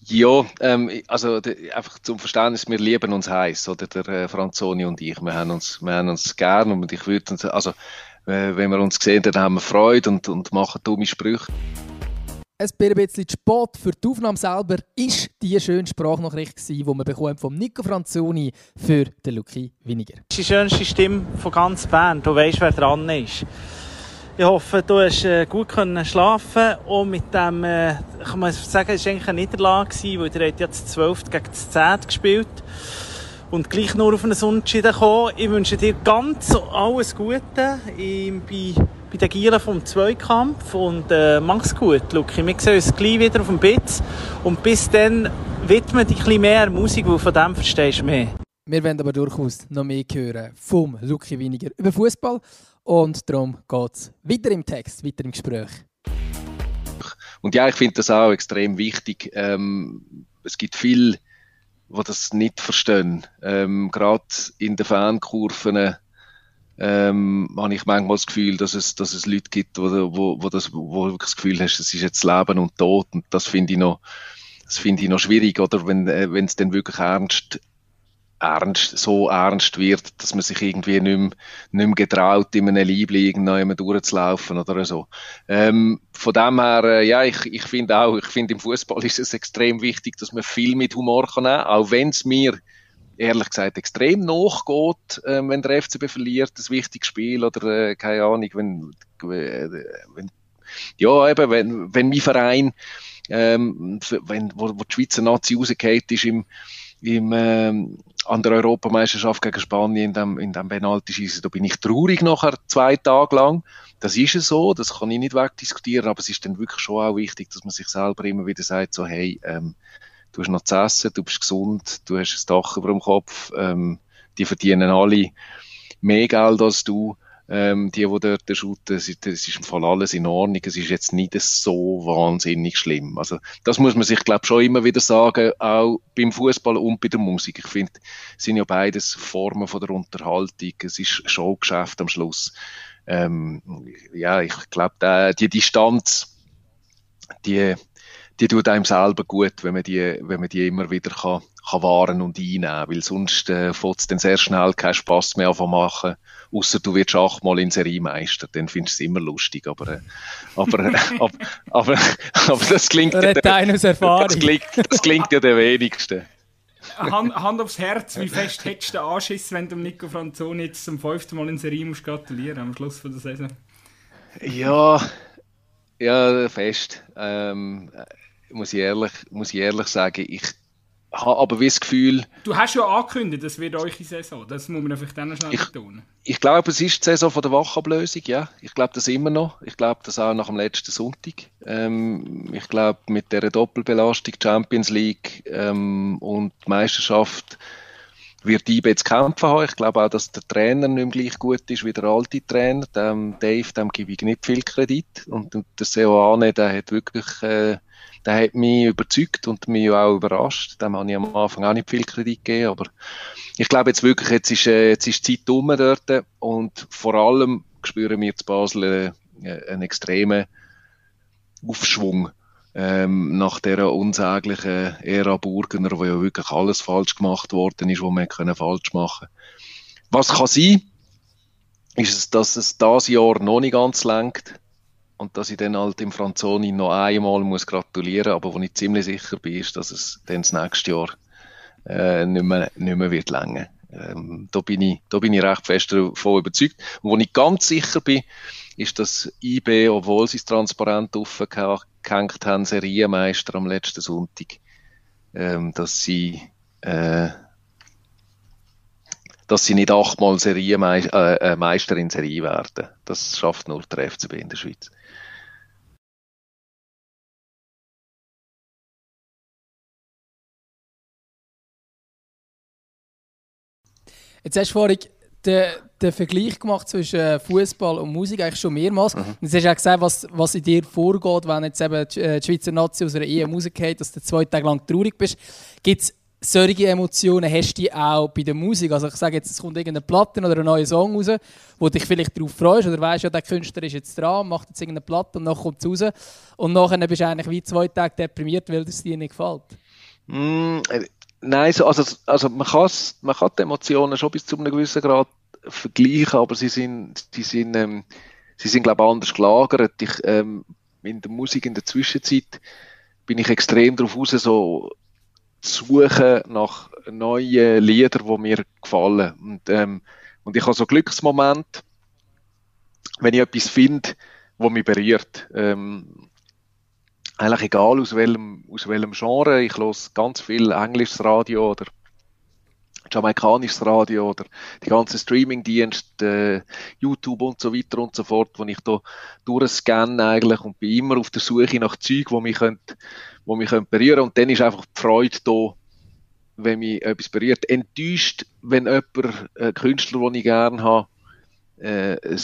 Ja, ähm, also de, einfach zum Verständnis, wir lieben uns heiß, oder der äh, Franzoni und ich, wir haben uns, wir haben uns gern und ich würde also äh, wenn wir uns sehen, dann haben wir Freude und, und machen dumme Sprüche. Ein bisschen Sport für die Aufnahme selber ist die schöne Sprachnachricht, die wir bekommen vom Nico Franzoni für den Lucky Winiger. Das ist die schönste Stimme von ganz Bern. Du weißt, wer dran ist. Ich hoffe, du hast äh, gut können schlafen und mit dem, äh, kann man sagen, es war eigentlich eine Niederlage, weil ihr jetzt 12 gegen das 10 gespielt und gleich nur auf einen Unentschieden gekommen. Ich wünsche dir ganz alles Gute bei, bei den Gielen vom Zweikampf und äh, mach's gut, Luki. Wir sehen uns gleich wieder auf dem Bitz und bis dann widme dich ein bisschen mehr Musik, weil von dem verstehst du mehr. Wir werden aber durchaus noch mehr hören vom Luki Winiger über Fußball und darum geht es weiter im Text, weiter im Gespräch. Und ja, ich finde das auch extrem wichtig. Ähm, es gibt viele, die das nicht verstehen. Ähm, Gerade in den Fankurven ähm, habe ich manchmal das Gefühl, dass es, dass es Leute gibt, wo, wo, wo, das, wo du das Gefühl hast, es ist jetzt Leben und Tod. Und das finde ich noch, das finde ich noch schwierig, oder wenn, äh, es dann wirklich ernst ernst, so ernst wird, dass man sich irgendwie nicht mehr, nicht mehr getraut, in einem Liebling irgendwann durchzulaufen oder so. Ähm, von dem her, äh, ja, ich, ich finde auch, ich finde im Fußball ist es extrem wichtig, dass man viel mit Humor kann auch wenn es mir ehrlich gesagt extrem nachgeht, äh, wenn der FCB verliert, das wichtige Spiel oder äh, keine Ahnung, wenn, äh, wenn ja eben, wenn, wenn mein Verein ähm, wenn, wo, wo die Schweizer Nazi rausgeht ist im, im, ähm, an der Europameisterschaft gegen Spanien in dem, in dem Penalty-Schießen, da bin ich traurig nachher zwei Tage lang. Das ist es so, das kann ich nicht wegdiskutieren, aber es ist dann wirklich schon auch wichtig, dass man sich selber immer wieder sagt, so, hey, ähm, du hast noch zu essen, du bist gesund, du hast ein Dach über dem Kopf, ähm, die verdienen alle mehr Geld als du, ähm, die, die dort shooten, es ist, ist im Fall alles in Ordnung. Es ist jetzt nicht so wahnsinnig schlimm. Also, das muss man sich, glaube schon immer wieder sagen, auch beim Fußball und bei der Musik. Ich finde, es sind ja beides Formen von der Unterhaltung. Es ist Showgeschäft am Schluss. Ähm, ja, ich glaube, die Distanz, die, die tut einem selber gut, wenn man die, wenn man die immer wieder kann, kann wahren und einnehmen, weil sonst äh, fängt es dann sehr schnell keinen Spass mehr zu machen, außer du wirst achtmal in Seriemeister, dann findest du es immer lustig, aber, äh, aber, äh, aber, aber, aber, das klingt, ja, das, klingt, das klingt ja der wenigste. Hand, Hand, aufs Herz, wie fest hättest du den Anschiss, wenn du Nico Franzoni jetzt zum fünften Mal in Serie musst gratulieren am Schluss von der Saison? Ja, ja, fest. Ähm, muss, ich ehrlich, muss ich ehrlich sagen, ich habe aber wie das Gefühl... Du hast ja angekündigt, das wird eure Saison, das muss man vielleicht dann schnell ich, betonen. Ich glaube, es ist die Saison von der Wachablösung, ja. Ich glaube das immer noch. Ich glaube das auch nach dem letzten Sonntag. Ähm, ich glaube, mit der Doppelbelastung Champions League ähm, und Meisterschaft wird IB jetzt kämpfen haben. Ich glaube auch, dass der Trainer nicht mehr gleich gut ist wie der alte Trainer. Dem Dave, dem gebe ich nicht viel Kredit. Und der Seoane, der hat wirklich... Äh, der hat mich überzeugt und mich auch überrascht. Dem habe ich am Anfang auch nicht viel Kredit gegeben, aber ich glaube jetzt wirklich, jetzt ist, äh, jetzt ist die Zeit um dort und vor allem spüren wir zu Basel äh, einen extremen Aufschwung ähm, nach dieser unsäglichen Ära Burgener, wo ja wirklich alles falsch gemacht worden ist, was man können falsch machen Was kann sein, ist es, dass es das Jahr noch nicht ganz lenkt und dass ich dann halt dem Franzoni noch einmal muss gratulieren, aber wo ich ziemlich sicher bin, ist, dass es dann das nächste Jahr äh, nicht, mehr, nicht mehr wird länger. Ähm, da, bin ich, da bin ich recht fest davon überzeugt. Und wo ich ganz sicher bin, ist, dass IB, obwohl sie es transparent aufgehängt haben, Serienmeister am letzten Sonntag, ähm, dass sie äh, dass sie nicht achtmal Serienmeister äh, äh, Meister in Serie werden. Das schafft nur der FCB in der Schweiz. Jetzt hast du vorhin den, den Vergleich gemacht zwischen äh, Fußball und Musik eigentlich schon mehrmals. Mhm. Und hast auch gesagt, was, was in dir vorgeht, wenn jetzt eben die, äh, Schweizer Nazi aus einer Ehe Musik hat, dass du zwei Tage lang traurig bist. Gibt es solche Emotionen hast du auch bei der Musik? Also ich sage jetzt, es kommt irgendeine Platte oder ein neuer Song raus, wo dich vielleicht darauf freust oder weißt ja, der Künstler ist jetzt dran, macht jetzt irgendeine Platte und dann kommt es raus und nachher bist du eigentlich wie zwei Tage deprimiert, weil es dir nicht gefällt. Mm, Nein, so, also, also man, man kann die Emotionen schon bis zu einem gewissen Grad vergleichen, aber sie sind, sie sind, ähm, sie sind glaube ich, anders gelagert. Ich, ähm, in der Musik in der Zwischenzeit bin ich extrem darauf aus, so zu suchen nach neuen Liedern, die mir gefallen. Und, ähm, und ich habe so Glücksmomente, wenn ich etwas finde, wo mich berührt. Ähm, eigentlich egal aus welchem, aus welchem Genre. Ich höre ganz viel englisches Radio oder jamaikanisches Radio oder die ganzen Streamingdienste, äh, YouTube und so weiter und so fort, wo ich da durchscanne eigentlich und bin immer auf der Suche nach Zeug, wo mich könnt, wo mich könnt berühren und dann ist einfach die Freude da, wenn mich etwas berührt. Enttäuscht, wenn jemand, ein äh, Künstler, den ich gerne habe, äh, ein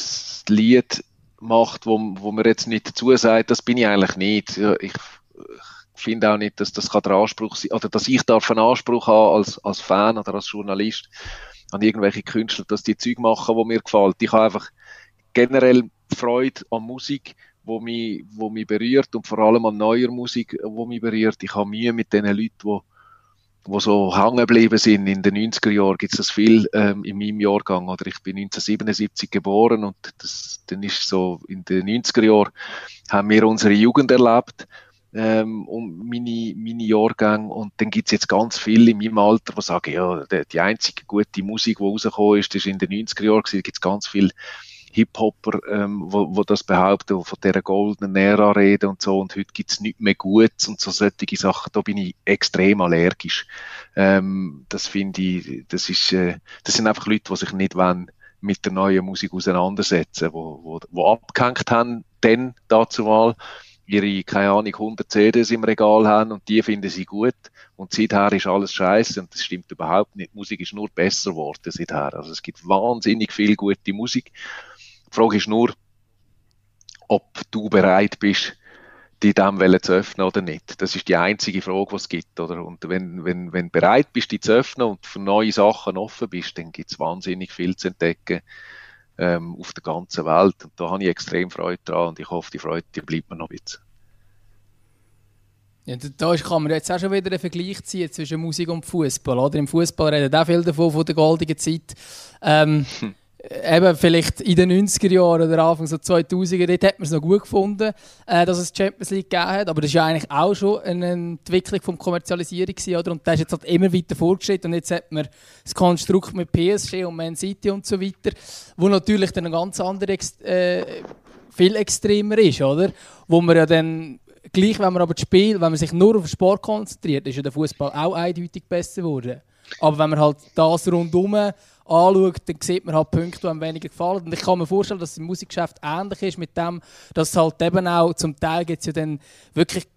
Lied macht, wo, wo man jetzt nicht dazu sagt, das bin ich eigentlich nicht. Ich, ich finde auch nicht, dass das der Anspruch sein, oder dass ich darf einen Anspruch haben als, als Fan oder als Journalist an irgendwelche Künstler, dass die Zeug machen, wo mir gefällt. Ich habe einfach generell Freude an Musik, wo mich, wo mich berührt und vor allem an neuer Musik, wo mich berührt. Ich habe Mühe mit den Leuten, die wo so hängen geblieben sind in den 90er Jahren, gibt es das viel ähm, in meinem Jahrgang. Oder ich bin 1977 geboren und das, dann ist so in den 90er Jahren haben wir unsere Jugend erlebt ähm, und meine, meine Jahrgänge und dann gibt es jetzt ganz viele in meinem Alter, die sagen, ja, die, die einzige gute Musik, die rausgekommen ist, ist in den 90er Jahren, da gibt es ganz viele Hip-Hopper, ähm, wo, wo das behaupten, wo von dieser goldenen Ära reden und so, und heute gibt's nichts mehr Gutes und so solche Sachen, da bin ich extrem allergisch. Ähm, das finde ich, das ist, äh, das sind einfach Leute, die sich nicht wollen, mit der neuen Musik auseinandersetzen, wo, wo, wo abgehängt haben, dann dazu mal, ihre, keine Ahnung, 100 CDs im Regal haben und die finden sie gut. Und seither ist alles scheiße und das stimmt überhaupt nicht. Die Musik ist nur besser geworden seither. Also es gibt wahnsinnig viel gute Musik Die Frage ist nur, ob du bereit bist, die dem zu öffnen oder nicht. Das ist die einzige Frage, die es gibt. Oder? Und wenn, wenn, wenn du bereit bist, die zu öffnen und für neue Sachen offen bist, dann gibt es wahnsinnig viel zu entdecken ähm, auf der ganzen Welt. Und da habe ich extrem Freude dran und ich hoffe, die Freude die bleibt mir noch ein bisschen. Ja, da kann man jetzt auch schon wieder einen Vergleich ziehen zwischen Musik und Fußball. Oder im Fußball reden auch viel davon von der goldenen Zeit. Ähm, hm. Eben vielleicht in den 90er Jahren oder Anfang so 2000er, dort hat man es noch gut gefunden, äh, dass es Champions League gegeben hat. Aber das war ja eigentlich auch schon eine Entwicklung von Kommerzialisierung gewesen, oder? Und das ist jetzt halt immer weiter fortgeschritten. Und jetzt hat man das Konstrukt mit PSG und Man City und so weiter, wo natürlich dann ein ganz anderes, äh, viel extremer ist, oder? Wo man ja dann gleich, wenn man aber das Spiel, wenn man sich nur auf den Sport konzentriert, ist ja der Fußball auch eindeutig besser geworden. Aber wenn man halt das rundum anschaut, dann sieht man halt Punkte, die einem weniger gefallen. Und ich kann mir vorstellen, dass es im Musikgeschäft ähnlich ist mit dem, dass es halt eben auch zum Teil gibt es ja dann wirklich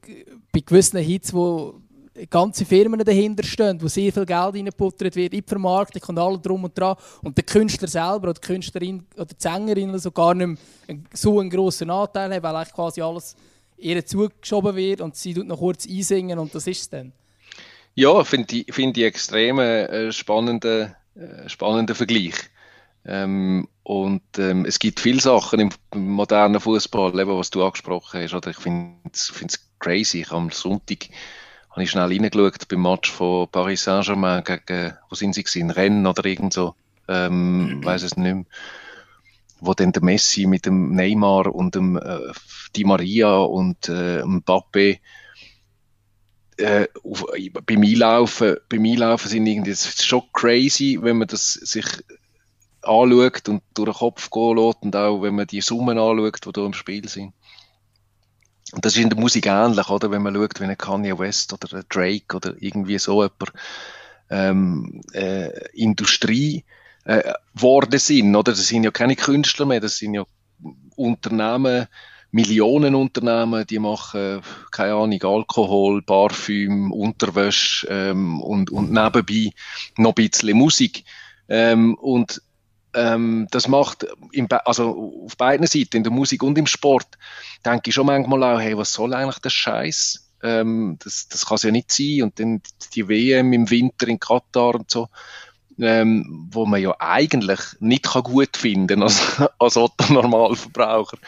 bei gewissen Hits, wo ganze Firmen dahinter stehen, wo sehr viel Geld reingeputtert wird in die Vermarktung und alles drum und dran. Und der Künstler selber oder die Künstlerin oder die Sängerin also gar nicht mehr so einen grossen Anteil haben, weil eigentlich quasi alles ihr zugeschoben wird und sie tut noch kurz einsingen und das ist es dann. Ja, finde ich, find ich extrem äh, spannenden, äh, spannenden Vergleich. Ähm, und ähm, es gibt viele Sachen im, modernen Fußball, was du angesprochen hast. Oder ich finde es crazy. Ich am Sonntag habe ich schnell reingeschaut beim Match von Paris Saint-Germain gegen, wo sind sie gewesen? Rennen oder irgend so. Ähm, mhm. weiß es nicht mehr wo dann der Messi mit dem Neymar und dem äh, Di Maria und äh, Mbappe äh, auf, beim Einlaufen, beim Einlaufen sind irgendwie, schon crazy, wenn man das sich anschaut und durch den Kopf gehen lässt und auch wenn man die Summen anschaut, die da im Spiel sind. Und das ist in der Musik ähnlich, oder? Wenn man schaut, wie ein Kanye West oder ein Drake oder irgendwie so jemand ähm, äh, Industrie äh, worden sind, oder? Das sind ja keine Künstler mehr, das sind ja Unternehmen, Millionenunternehmen, die machen, keine Ahnung, Alkohol, Parfüm, Unterwäsche ähm, und, und nebenbei noch ein bisschen Musik. Ähm, und ähm, das macht, im, also auf beiden Seiten, in der Musik und im Sport, denke ich schon manchmal auch, hey, was soll eigentlich der Scheiß? Ähm, das, das kann es ja nicht sein. Und dann die WM im Winter in Katar und so ähm, wo man ja eigentlich nicht kann gut finden als, als Otto-Normalverbraucher.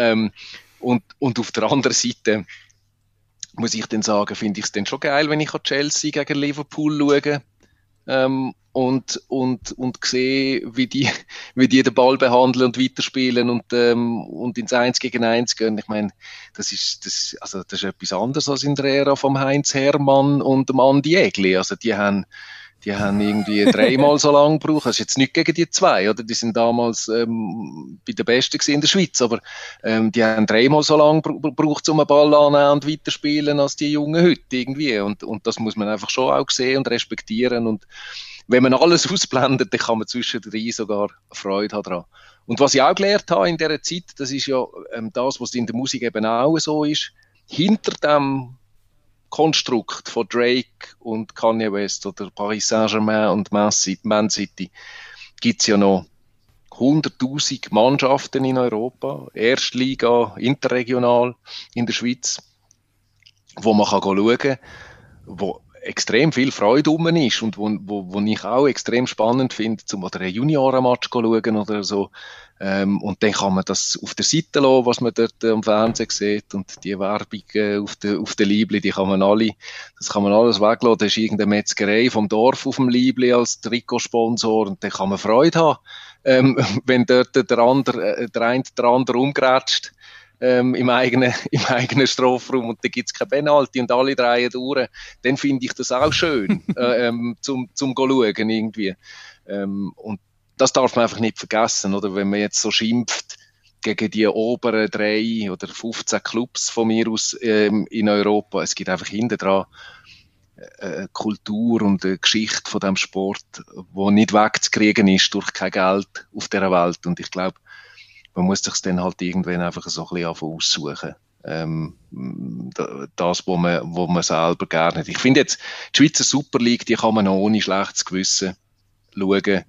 Ähm, und, und auf der anderen Seite muss ich dann sagen, finde ich es dann schon geil, wenn ich Chelsea gegen Liverpool schaue ähm, und, und, und sehe, wie die, wie die den Ball behandeln und weiterspielen und, ähm, und ins Eins gegen Eins gehen. Ich meine, das ist, das, also das ist etwas anderes als in der Ära vom Heinz Hermann und dem Andi Egli. Also die haben, die haben irgendwie dreimal so lange gebraucht. Das ist jetzt nicht gegen die zwei, oder? Die sind damals ähm, bei den Besten in der Schweiz, aber ähm, die haben dreimal so lange gebraucht, um einen Ball anzunehmen und weiterspielen als die Jungen heute irgendwie. Und, und das muss man einfach schon auch sehen und respektieren. Und wenn man alles ausblendet, dann kann man zwischendrin sogar Freude haben daran. Und was ich auch gelernt habe in dieser Zeit, das ist ja ähm, das, was in der Musik eben auch so ist, hinter dem Konstrukt von Drake und Kanye West oder Paris Saint-Germain und Man City gibt es ja noch 100.000 Mannschaften in Europa, Erstliga, interregional in der Schweiz, wo man kann schauen kann, wo extrem viel Freude um ist und wo, wo, wo ich auch extrem spannend finde, zum oder einen Juniorenmatch schauen oder so. Ähm, und dann kann man das auf der Seite lassen, was man dort am Fernsehen sieht und die Werbung äh, auf der, auf der Liebli, die kann man alle, das kann man alles weglassen. Da ist irgendeine Metzgerei vom Dorf auf dem Liebli als Trikotsponsor und dann kann man Freude haben, ähm, wenn dort der andere, äh, der eine der andere umgrätscht ähm, im, eigenen, im eigenen Strafraum und da gibt's keine Penalty und alle drehen durch, dann finde ich das auch schön, äh, ähm, zum, zum schauen irgendwie. Ähm, und das darf man einfach nicht vergessen, oder? Wenn man jetzt so schimpft gegen die oberen drei oder 15 Clubs von mir aus ähm, in Europa, es gibt einfach hinten dran eine Kultur und eine Geschichte von dem Sport, wo nicht wegzukriegen ist durch kein Geld auf der Welt. Und ich glaube, man muss sich dann halt irgendwann einfach so ein bisschen aussuchen. Ähm, das, wo man, wo man selber gerne hat. Ich finde jetzt, die Schweizer Super League, die kann man auch ohne schlechtes Gewissen schauen,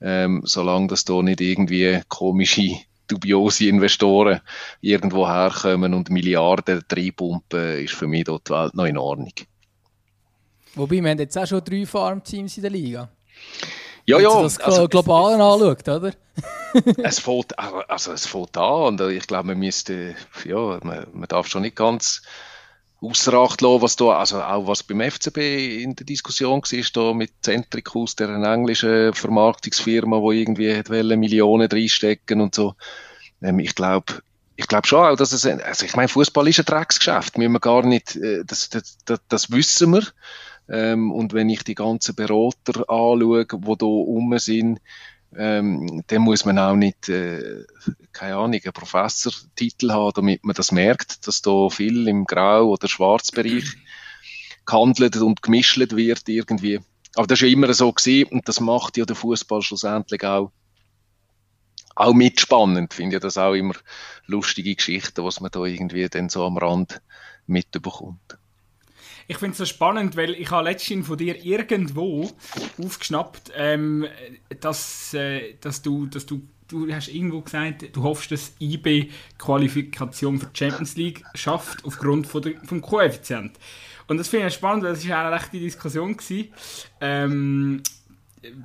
ähm, solange das da nicht irgendwie komische dubiose Investoren irgendwo herkommen und Milliarden reinpumpen, ist für mich dort die Welt noch in Ordnung. Wobei, wir haben jetzt auch schon drei Farmteams in der Liga. Ja, ja. das also, global anschaut, oder? es fängt, also es fängt an und ich glaube, man müsste, ja, man, man darf schon nicht ganz außer Acht lassen, was da, also auch was beim FCB in der Diskussion war, da mit Centricus, der englischen Vermarktungsfirma, wo irgendwie hat Millionen reinstecken und so. Ähm, ich glaube, ich glaube schon auch, dass es, also ich meine, Fußball ist ein Drecksgeschäft, müssen wir gar nicht, äh, das, das, das, das wissen wir. Ähm, und wenn ich die ganzen Berater anschaue, die da rum sind, ähm, dann muss man auch nicht, äh, keine Ahnung, einen Professortitel haben, damit man das merkt, dass da viel im Grau- oder Schwarzbereich gehandelt und gemischt wird irgendwie. Aber das ist ja immer so gewesen und das macht ja der Fußball schlussendlich auch auch mitspannend. Finde ja das auch immer lustige Geschichten, was man da irgendwie dann so am Rand mitbekommt. Ich finde es so spannend, weil ich habe letztens von dir irgendwo aufgeschnappt, ähm, dass, äh, dass, du, dass du, du hast irgendwo gesagt, du hoffst, dass IB Qualifikation für die Champions League schafft aufgrund von der, vom Koeffizient. Und das finde ich spannend, weil das war eine rechte Diskussion. Gewesen. Ähm,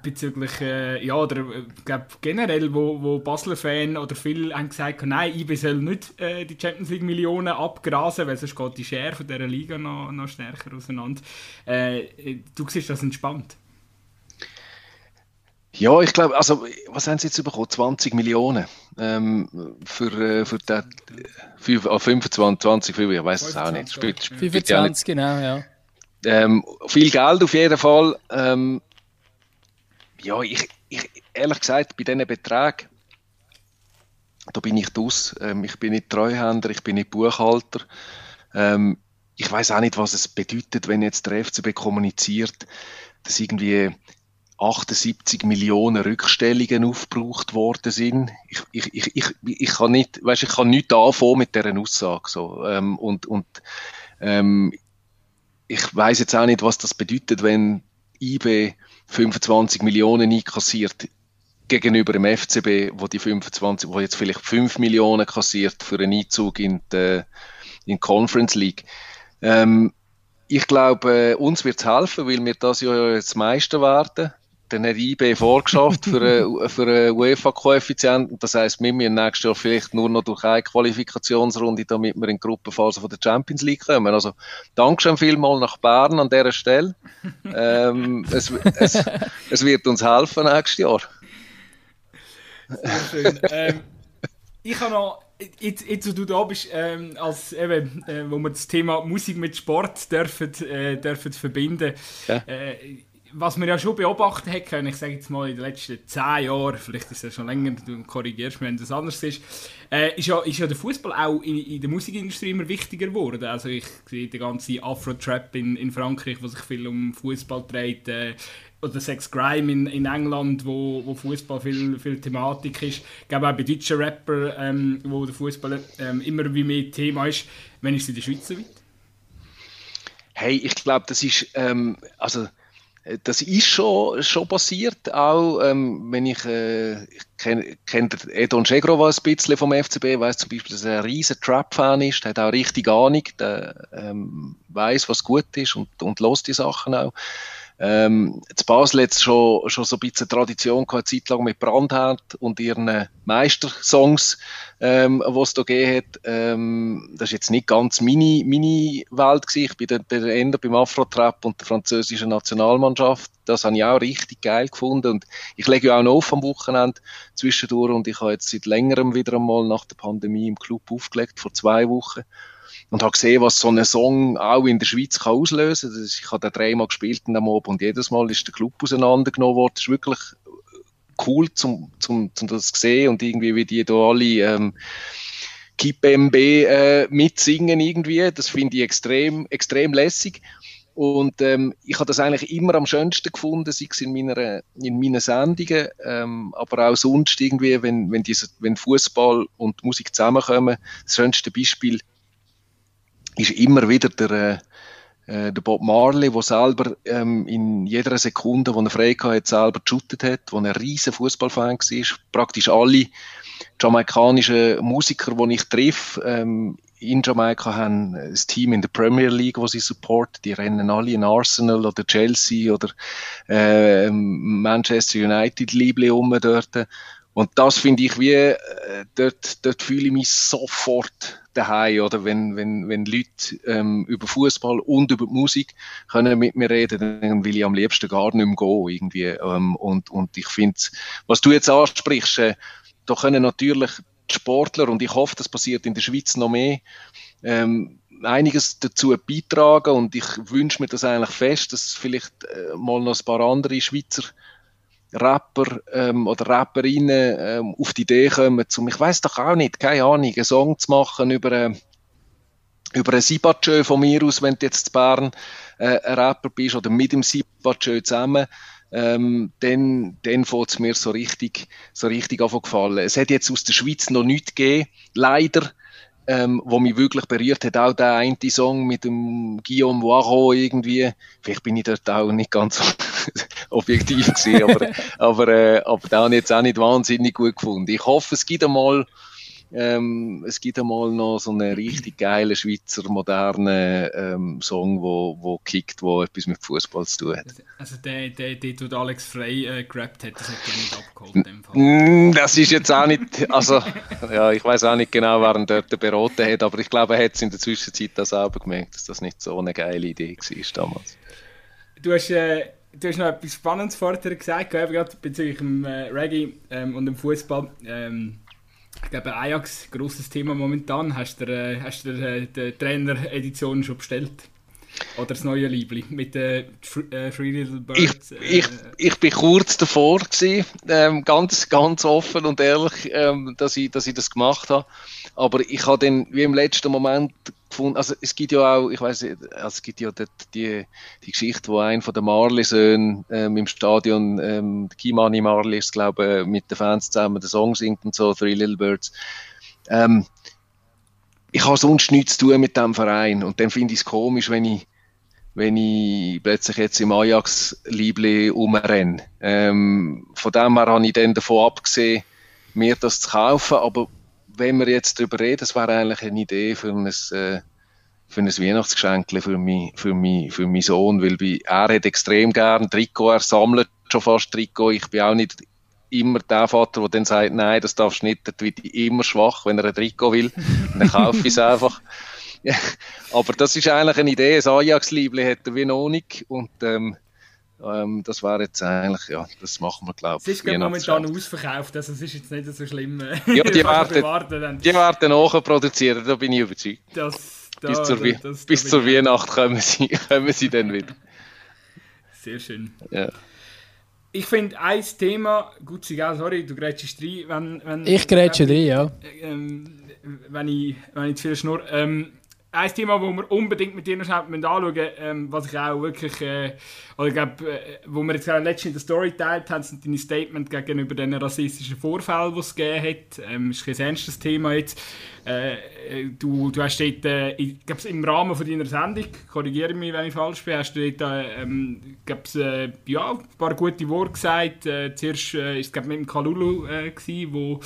bezüglich, äh, ja, oder äh, glaub, generell, wo, wo Basler-Fan oder viele haben gesagt, nein, IB soll nicht äh, die Champions League Millionen abgrasen, weil sonst geht die Schere von dieser Liga noch, noch stärker auseinander. Äh, du siehst das entspannt? Ja, ich glaube, also, was haben sie jetzt bekommen? 20 Millionen ähm, für, äh, für den, für, 25, 20, ich weiß es auch nicht. Spielt 25, genau, ja. Ähm, viel Geld auf jeden Fall. Ähm, ja, ich, ich, ehrlich gesagt, bei diesen Beträgen, da bin ich aus. Ähm, ich bin nicht Treuhänder, ich bin nicht Buchhalter. Ähm, ich weiß auch nicht, was es bedeutet, wenn jetzt der FCB kommuniziert, dass irgendwie 78 Millionen Rückstellungen aufgebraucht worden sind. Ich, ich, ich, ich, ich kann nicht, weißt, ich kann nicht anfangen mit dieser Aussage. So. Ähm, und und ähm, ich weiß jetzt auch nicht, was das bedeutet, wenn IB 25 Millionen einkassiert gegenüber dem FCB, wo die 25, wo jetzt vielleicht 5 Millionen kassiert für einen Einzug in die, in die Conference League. Ähm, ich glaube, uns wird es helfen, weil wir das ja jetzt Meister werden. Hat IB vorgeschafft für einen, für einen UEFA-Koeffizient. Das heisst, wir müssen nächstes Jahr vielleicht nur noch durch eine Qualifikationsrunde, damit wir in die Gruppenphase von der Champions League kommen. Also, Dankeschön vielmal nach Bern an dieser Stelle. ähm, es, es, es, wird uns helfen nächstes Jahr. Sehr schön. ähm, ich habe noch Jetzt, jetzt, wo du da bist, ähm, als, eben, äh, wo wir das Thema Musik mit Sport dürfen, äh, dürfen verbinden, ja. äh, was man ja schon beobachten hat können, ich sage jetzt mal in den letzten zehn Jahren, vielleicht ist es ja schon länger, du korrigierst mich, wenn das anders ist, äh, ist, ja, ist ja der Fußball auch in, in, der Musikindustrie immer wichtiger geworden. Also ich sehe den ganzen Afro-Trap in, in Frankreich, wo sich viel um Fußball dreht, äh, oder Sex Grime in, in England, wo, wo Fußball viel, viel Thematik ist. Ich glaube auch bei deutschen Rappern, ähm, wo der Fußball ähm, immer wie mehr Thema ist. Wann ist es in der Schweiz so weit? Hey, ich glaube, das ist, ähm, also das ist schon, schon passiert, auch ähm, wenn ich, äh, ich kenne kenn Edon Chegrova ein bisschen vom FCB, weiß zum Beispiel, dass er ein riesen Trap-Fan ist, hat auch richtig Ahnung, der ähm, weiß, was gut ist und, und los die Sachen auch. Ähm, zu Basel jetzt schon, schon so ein bisschen Tradition gehabt, eine Zeit lang mit Brandherd und ihren Meistersongs, ähm, was es da gegeben hat. Ähm, das ist jetzt nicht ganz meine, meine Welt gewesen. Ich bin dann bei Ende beim Afro-Trap und der französischen Nationalmannschaft. Das habe ich auch richtig geil gefunden und ich lege ja auch noch auf am Wochenende zwischendurch und ich habe jetzt seit längerem wieder einmal nach der Pandemie im Club aufgelegt, vor zwei Wochen und habe gesehen, was so ein Song auch in der Schweiz kann auslösen kann. Ich habe den dreimal gespielt in dem Abend und jedes Mal ist der Club auseinandergenommen worden. Das ist wirklich cool, zum, zum, zum das zu sehen und irgendwie, wie die da alle ähm, Kip MB äh, mitsingen irgendwie. Das finde ich extrem, extrem lässig. Und ähm, ich habe das eigentlich immer am schönsten gefunden, sei es in, meiner, in meinen Sendungen, ähm, aber auch sonst irgendwie, wenn, wenn, diese, wenn Fußball und Musik zusammenkommen. Das schönste Beispiel ist immer wieder der, äh, äh, der Bob Marley, der selber ähm, in jeder Sekunde, wo er frei hatte, selber geshootet hat, wo ein riesen Fußballfan war. Praktisch alle jamaikanischen Musiker, die ich treffe, ähm, in Jamaika haben ein Team in der Premier League, wo sie supporten. Die rennen alle in Arsenal oder Chelsea oder äh, Manchester United Liebling um dort. Und das finde ich wie, äh, dort, dort fühle ich mich sofort daheim, oder? Wenn, wenn, wenn Leute ähm, über Fußball und über die Musik können mit mir reden, dann will ich am liebsten gar nicht mehr gehen, irgendwie. Ähm, und, und ich finde, was du jetzt ansprichst, äh, da können natürlich die Sportler, und ich hoffe, das passiert in der Schweiz noch mehr, ähm, einiges dazu beitragen und ich wünsche mir das eigentlich fest, dass vielleicht äh, mal noch ein paar andere Schweizer Rapper ähm, oder Rapperinnen ähm, auf die Idee kommen, zum, ich weiß doch auch nicht, keine Ahnung, einen Song zu machen über, äh, über ein Sibatschö von mir aus, wenn du jetzt in Bern äh, ein Rapper bist oder mit dem Sibatschö zusammen, ähm, dann, dann fängt es mir so richtig, so richtig gefallen. Es hat jetzt aus der Schweiz noch nichts gegeben, leider, ähm, wo mich wirklich berührt hat, auch der eine Song mit dem Guillaume Waro irgendwie. Vielleicht bin ich dort auch nicht ganz so objektiv gewesen, aber, aber, äh, aber den habe ich jetzt auch nicht wahnsinnig gut gefunden. Ich hoffe, es gibt einmal ähm, es gibt einmal noch so einen richtig geilen Schweizer modernen ähm, Song, wo, wo kickt, wo etwas mit Fußball zu tun hat. Also der, der, der, der Alex Frey äh, gerappt hat, das hat er nicht abgeholt in dem Fall. Mm, das ist jetzt auch nicht, also ja, ich weiß auch nicht genau, wer ihn dort beraten hat, aber ich glaube, er hat es in der Zwischenzeit auch selber gemerkt, dass das nicht so eine geile Idee war damals. Du hast äh, du hast noch etwas Spannendes vorher gesagt, gerade bezüglich dem äh, Reggae ähm, und dem Fußball. Ähm, ich glaube, Ajax, grosses Thema momentan. Hast du äh, äh, die Trainer-Edition schon bestellt? Oder das neue Liebling mit den äh, Three Little Birds? Ich, ich, ich bin kurz davor gewesen, ähm, ganz, ganz offen und ehrlich, ähm, dass, ich, dass ich das gemacht habe. Aber ich habe dann wie im letzten Moment gefunden, also es gibt ja auch, ich weiß also es gibt ja die, die, die Geschichte, wo ein von den Marley-Söhnen ähm, im Stadion, ähm, Kimani Marley ist, glaube ich, mit den Fans zusammen den Song singt und so, Three Little Birds. Ähm, ich habe sonst nichts zu tun mit dem Verein und dann finde ich es komisch, wenn ich wenn ich plötzlich jetzt im Ajax-Liebli umrenne. Ähm, von dem her habe ich dann davon abgesehen, mir das zu kaufen, aber wenn wir jetzt darüber reden, das wäre eigentlich eine Idee für ein, äh, für ein Weihnachtsgeschenk für, mich, für, mich, für meinen Sohn, weil er hat extrem gern Trikot, er sammelt schon fast Trikot. Ich bin auch nicht immer der Vater, der dann sagt, nein, das darfst du nicht, dann wird immer schwach, wenn er ein Trikot will, dann kaufe ich es einfach. Aber das ist eigentlich eine Idee, ein Ajax-Liebling hat er wie noch nicht und ähm, ähm, das wäre jetzt eigentlich, ja, das machen wir, glaube ich. Es ist momentan ausverkauft, also es ist jetzt nicht so schlimm. ja, die werden, die werden nachproduzieren, da bin ich überzeugt. Das, da, bis zur, das, das, bis zur Weihnacht kommen sie, kommen sie dann wieder. Sehr schön. Ja. Ich finde ein Thema, gut, Sigal, sorry, du grätschst rein, wenn, wenn... Ich grätsche rein, ja. Ähm, wenn, ich, wenn ich zu viel schnurr. Ähm, ein Thema, das wir unbedingt mit dir noch anschauen müssen, ähm, was ich auch wirklich, äh, oder ich glaube, äh, wo wir jetzt gerade letztens in der Story geteilt haben, sind deine Statement gegenüber den rassistischen Vorfällen, die es gegeben hat. Ähm, ist kein ernstes Thema jetzt. Äh, du, du hast dort, äh, ich glaube, im Rahmen von deiner Sendung, korrigiere mich, wenn ich falsch bin, hast du dort, äh, ähm, äh, ja, ein paar gute Worte gesagt. Äh, zuerst äh, es, glaube mit dem Kalulu, äh, gewesen, wo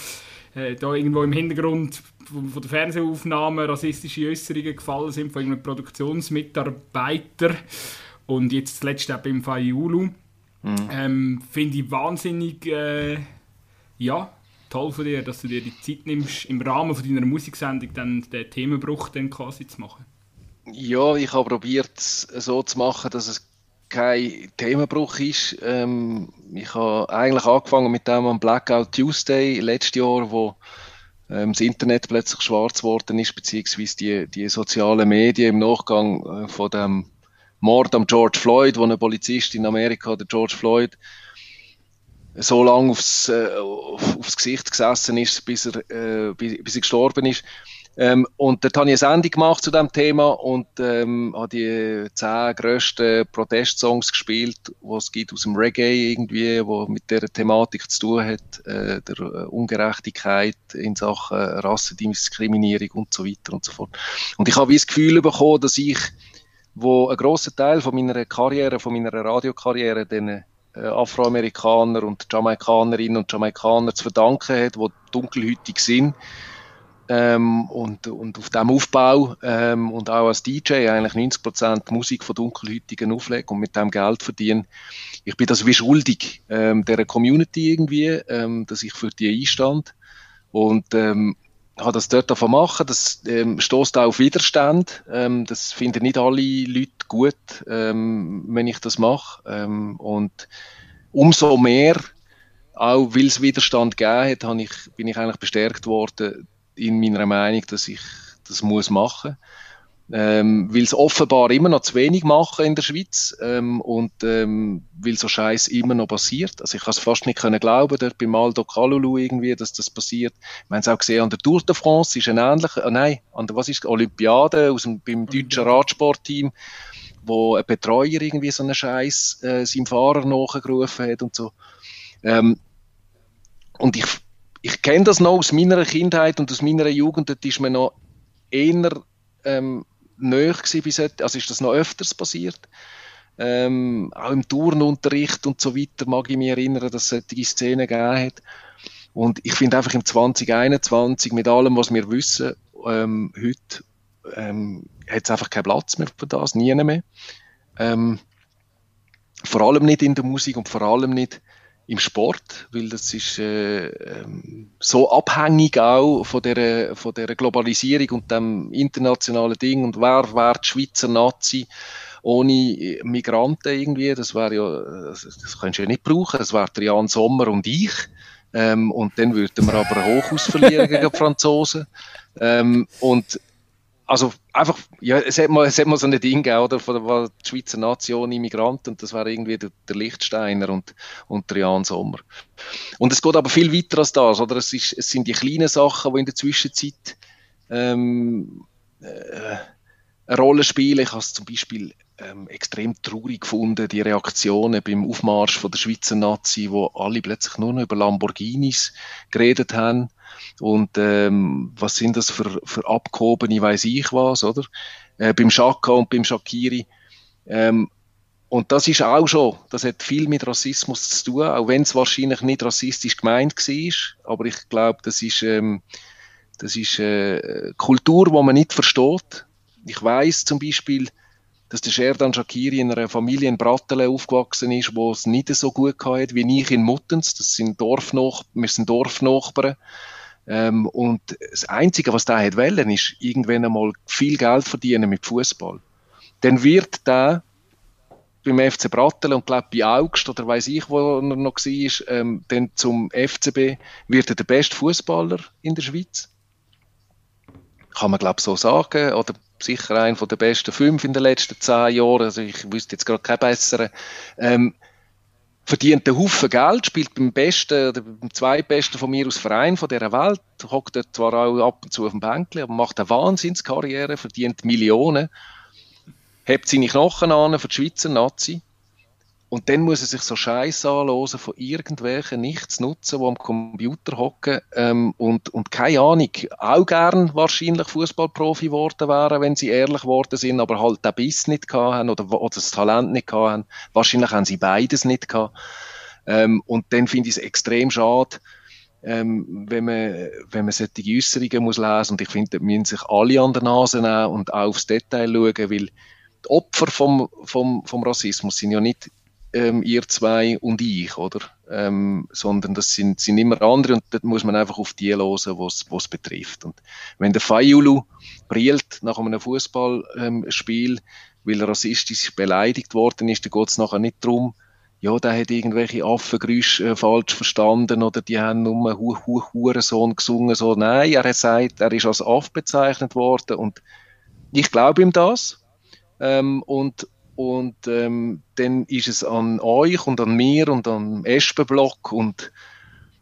äh, da irgendwo im Hintergrund von, von der Fernsehaufnahmen rassistische Äußerungen gefallen sind von einem Produktionsmitarbeiter und jetzt zuletzt auch beim Fayulu. Mhm. Ähm, Finde ich wahnsinnig äh, ja, toll von dir, dass du dir die Zeit nimmst, im Rahmen von deiner Musiksendung dann den Themenbruch dann quasi zu machen. Ja, ich habe probiert, es so zu machen, dass es kein Themenbruch ist. Ähm, ich habe eigentlich angefangen mit dem am Blackout Tuesday letztes Jahr, wo ähm, das Internet plötzlich schwarz geworden ist, beziehungsweise die, die sozialen Medien im Nachgang äh, von dem Mord am George Floyd, wo ein Polizist in Amerika, der George Floyd, so lange aufs, äh, aufs Gesicht gesessen ist, bis er, äh, bis, bis er gestorben ist. Ähm, und dort habe ich eine Sendung gemacht zu diesem Thema und ähm, habe die zehn grössten Protestsongs gespielt, die es gibt aus dem Reggae irgendwie, wo mit der Thematik zu tun hat, äh, der äh, Ungerechtigkeit in Sachen Rassendiskriminierung und so weiter und so fort. Und ich habe das Gefühl bekommen, dass ich, wo ein grosser Teil von meiner Karriere, von meiner Radiokarriere, dann äh, Afroamerikaner und Jamaikanerinnen und Jamaikaner zu verdanken hat, die dunkelhütig sind. Ähm, und, und auf dem Aufbau ähm, und auch als DJ eigentlich 90% Musik von Dunkelhütigen auflegen und mit dem Geld verdienen. Ich bin das wie schuldig ähm, der Community irgendwie, ähm, dass ich für die einstand und ähm, habe das dort davon machen. Das ähm, stoßt auch auf Widerstand. Ähm, das finden nicht alle Leute gut, ähm, wenn ich das mache. Ähm, und umso mehr, auch weil es Widerstand gegeben hat, ich, bin ich eigentlich bestärkt worden in meiner Meinung, dass ich das muss machen ähm, weil es offenbar immer noch zu wenig machen in der Schweiz ähm, und ähm, weil so Scheiß immer noch passiert. Also ich kann es fast nicht können glauben, dort bei Maldo Kalulu irgendwie, dass das passiert. Wir haben es auch gesehen an der Tour de France, ist ein ähnlicher, äh, nein, an der, was ist Olympiade aus dem, beim deutschen Radsportteam, wo ein Betreuer irgendwie so einen Scheiß äh, seinem Fahrer nachgerufen hat und so. Ähm, und ich, ich kenne das noch aus meiner Kindheit und aus meiner Jugend, dort ist mir noch eher ähm, näher heute, also ist das noch öfters passiert. Ähm, auch im Turnunterricht und so weiter mag ich mich erinnern, dass es solche Szenen gegeben hat. Und ich finde einfach im 2021 mit allem, was wir wissen, ähm, heute ähm, hat es einfach keinen Platz mehr für das, nie mehr. Ähm, vor allem nicht in der Musik und vor allem nicht im Sport, weil das ist äh, ähm, so abhängig auch von der, von der Globalisierung und dem internationalen Ding und wer wäre die Schweizer Nazi ohne Migranten irgendwie, das wäre ja, das, das kannst du ja nicht brauchen, das wäre Jan Sommer und ich. Ähm, und dann würden wir aber Hochhaus verlieren gegen die Franzosen. Ähm, und also einfach, ja, es hat mal, es hat mal so ein Ding oder, von der, Schweizer Nation Immigranten, und das war irgendwie der, der Lichtsteiner und, und der Jan Sommer. Und es geht aber viel weiter als das, oder? Es, ist, es sind die kleinen Sachen, die in der Zwischenzeit ähm, äh, eine Rolle spielen. Ich habe es zum Beispiel ähm, extrem traurig gefunden, die Reaktionen beim Aufmarsch von der Schweizer Nazi, wo alle plötzlich nur noch über Lamborghinis geredet haben und ähm, was sind das für, für abgehobene, weiß ich was, oder? Äh, beim Shaka und beim Shakiri. Ähm, und das ist auch schon, das hat viel mit Rassismus zu tun, auch wenn es wahrscheinlich nicht rassistisch gemeint war, aber ich glaube, das ist, ähm, das ist äh, Kultur, die man nicht versteht. Ich weiß zum Beispiel, dass der Sherdan Shakiri in einer Familie in Brattelen aufgewachsen ist, wo es nicht so gut hatte wie ich in Muttens. Das sind Dorfnach wir sind Dorfnachbarn. Ähm, und das Einzige, was der hat wollen, ist irgendwann einmal viel Geld verdienen mit Fußball. Dann wird der beim FC Brattelen und glaube bei Augst oder weiß ich, wo er noch war, ähm, dann zum FCB wird er der beste Fußballer in der Schweiz. Kann man glaube so sagen oder sicher einer der besten fünf in den letzten zehn Jahren. Also ich wüsste jetzt gerade keinen besseren. Ähm, verdient einen Haufen Geld, spielt beim besten oder beim zweitbesten von mir aus Verein von dieser Welt, hockt dort zwar auch ab und zu auf dem Bänkchen, aber macht eine Wahnsinnskarriere, verdient Millionen, hebt seine Knochen an für die Schweizer Nazi und dann muss er sich so Scheiß anhören von irgendwelchen Nichtsnutzen, die am Computer hocken ähm, und, und keine Ahnung, auch gern wahrscheinlich Fußballprofi geworden wären, wenn sie ehrlich geworden sind, aber halt den Biss nicht haben oder, oder das Talent nicht haben. Wahrscheinlich haben sie beides nicht gehabt. Ähm, und dann finde ich es extrem schade, ähm, wenn man, wenn man solche Äußerungen muss lesen und ich finde, da müssen sich alle an der Nase nehmen und auch aufs Detail schauen, weil die Opfer vom, vom, vom Rassismus sind ja nicht ähm, ihr zwei und ich, oder? Ähm, sondern das sind, sind immer andere und dort muss man einfach auf die hören, was es betrifft. Und wenn der Fayulu brillt nach einem Fußballspiel, ähm, weil er rassistisch beleidigt worden ist, dann geht es nachher nicht darum, ja, der hat irgendwelche Affengeräusche äh, falsch verstanden oder die haben nur Hu Hu Hurensohn gesungen. So, nein, er hat gesagt, er ist als Aff bezeichnet worden und ich glaube ihm das. Ähm, und, und ähm, dann ist es an euch und an mir und am Espenblock und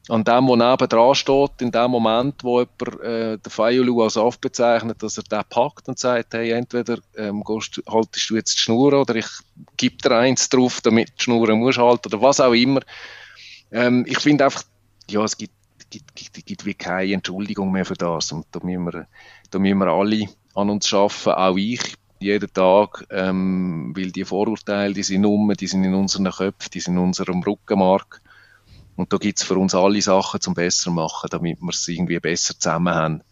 an dem, der neben dran steht, in dem Moment, wo jemand äh, den Feiulu als aufbezeichnet, dass er den packt und sagt, hey, entweder ähm, gehst, haltest du jetzt die Schnur oder ich gebe dir eins drauf, damit du die Schnur musst halten oder was auch immer. Ähm, ich finde einfach, ja, es gibt, gibt, gibt, gibt wie keine Entschuldigung mehr für das und da müssen wir, da müssen wir alle an uns arbeiten, auch ich jeden Tag, ähm, weil die Vorurteile, die sind um, die sind in unseren Köpfen, die sind in unserem Rückenmark. Und da gibt es für uns alle Sachen zum besser machen, damit wir es irgendwie besser zusammen haben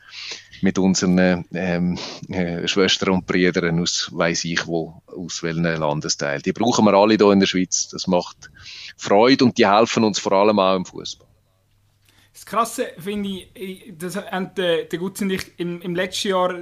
mit unseren ähm, äh, Schwestern und Brüdern aus, weiß ich wo, aus welchen Landesteil. Die brauchen wir alle hier in der Schweiz. Das macht Freude und die helfen uns vor allem auch im Fußball. Das Krasse finde ich, das haben der Gutz und ich im, im letzten Jahr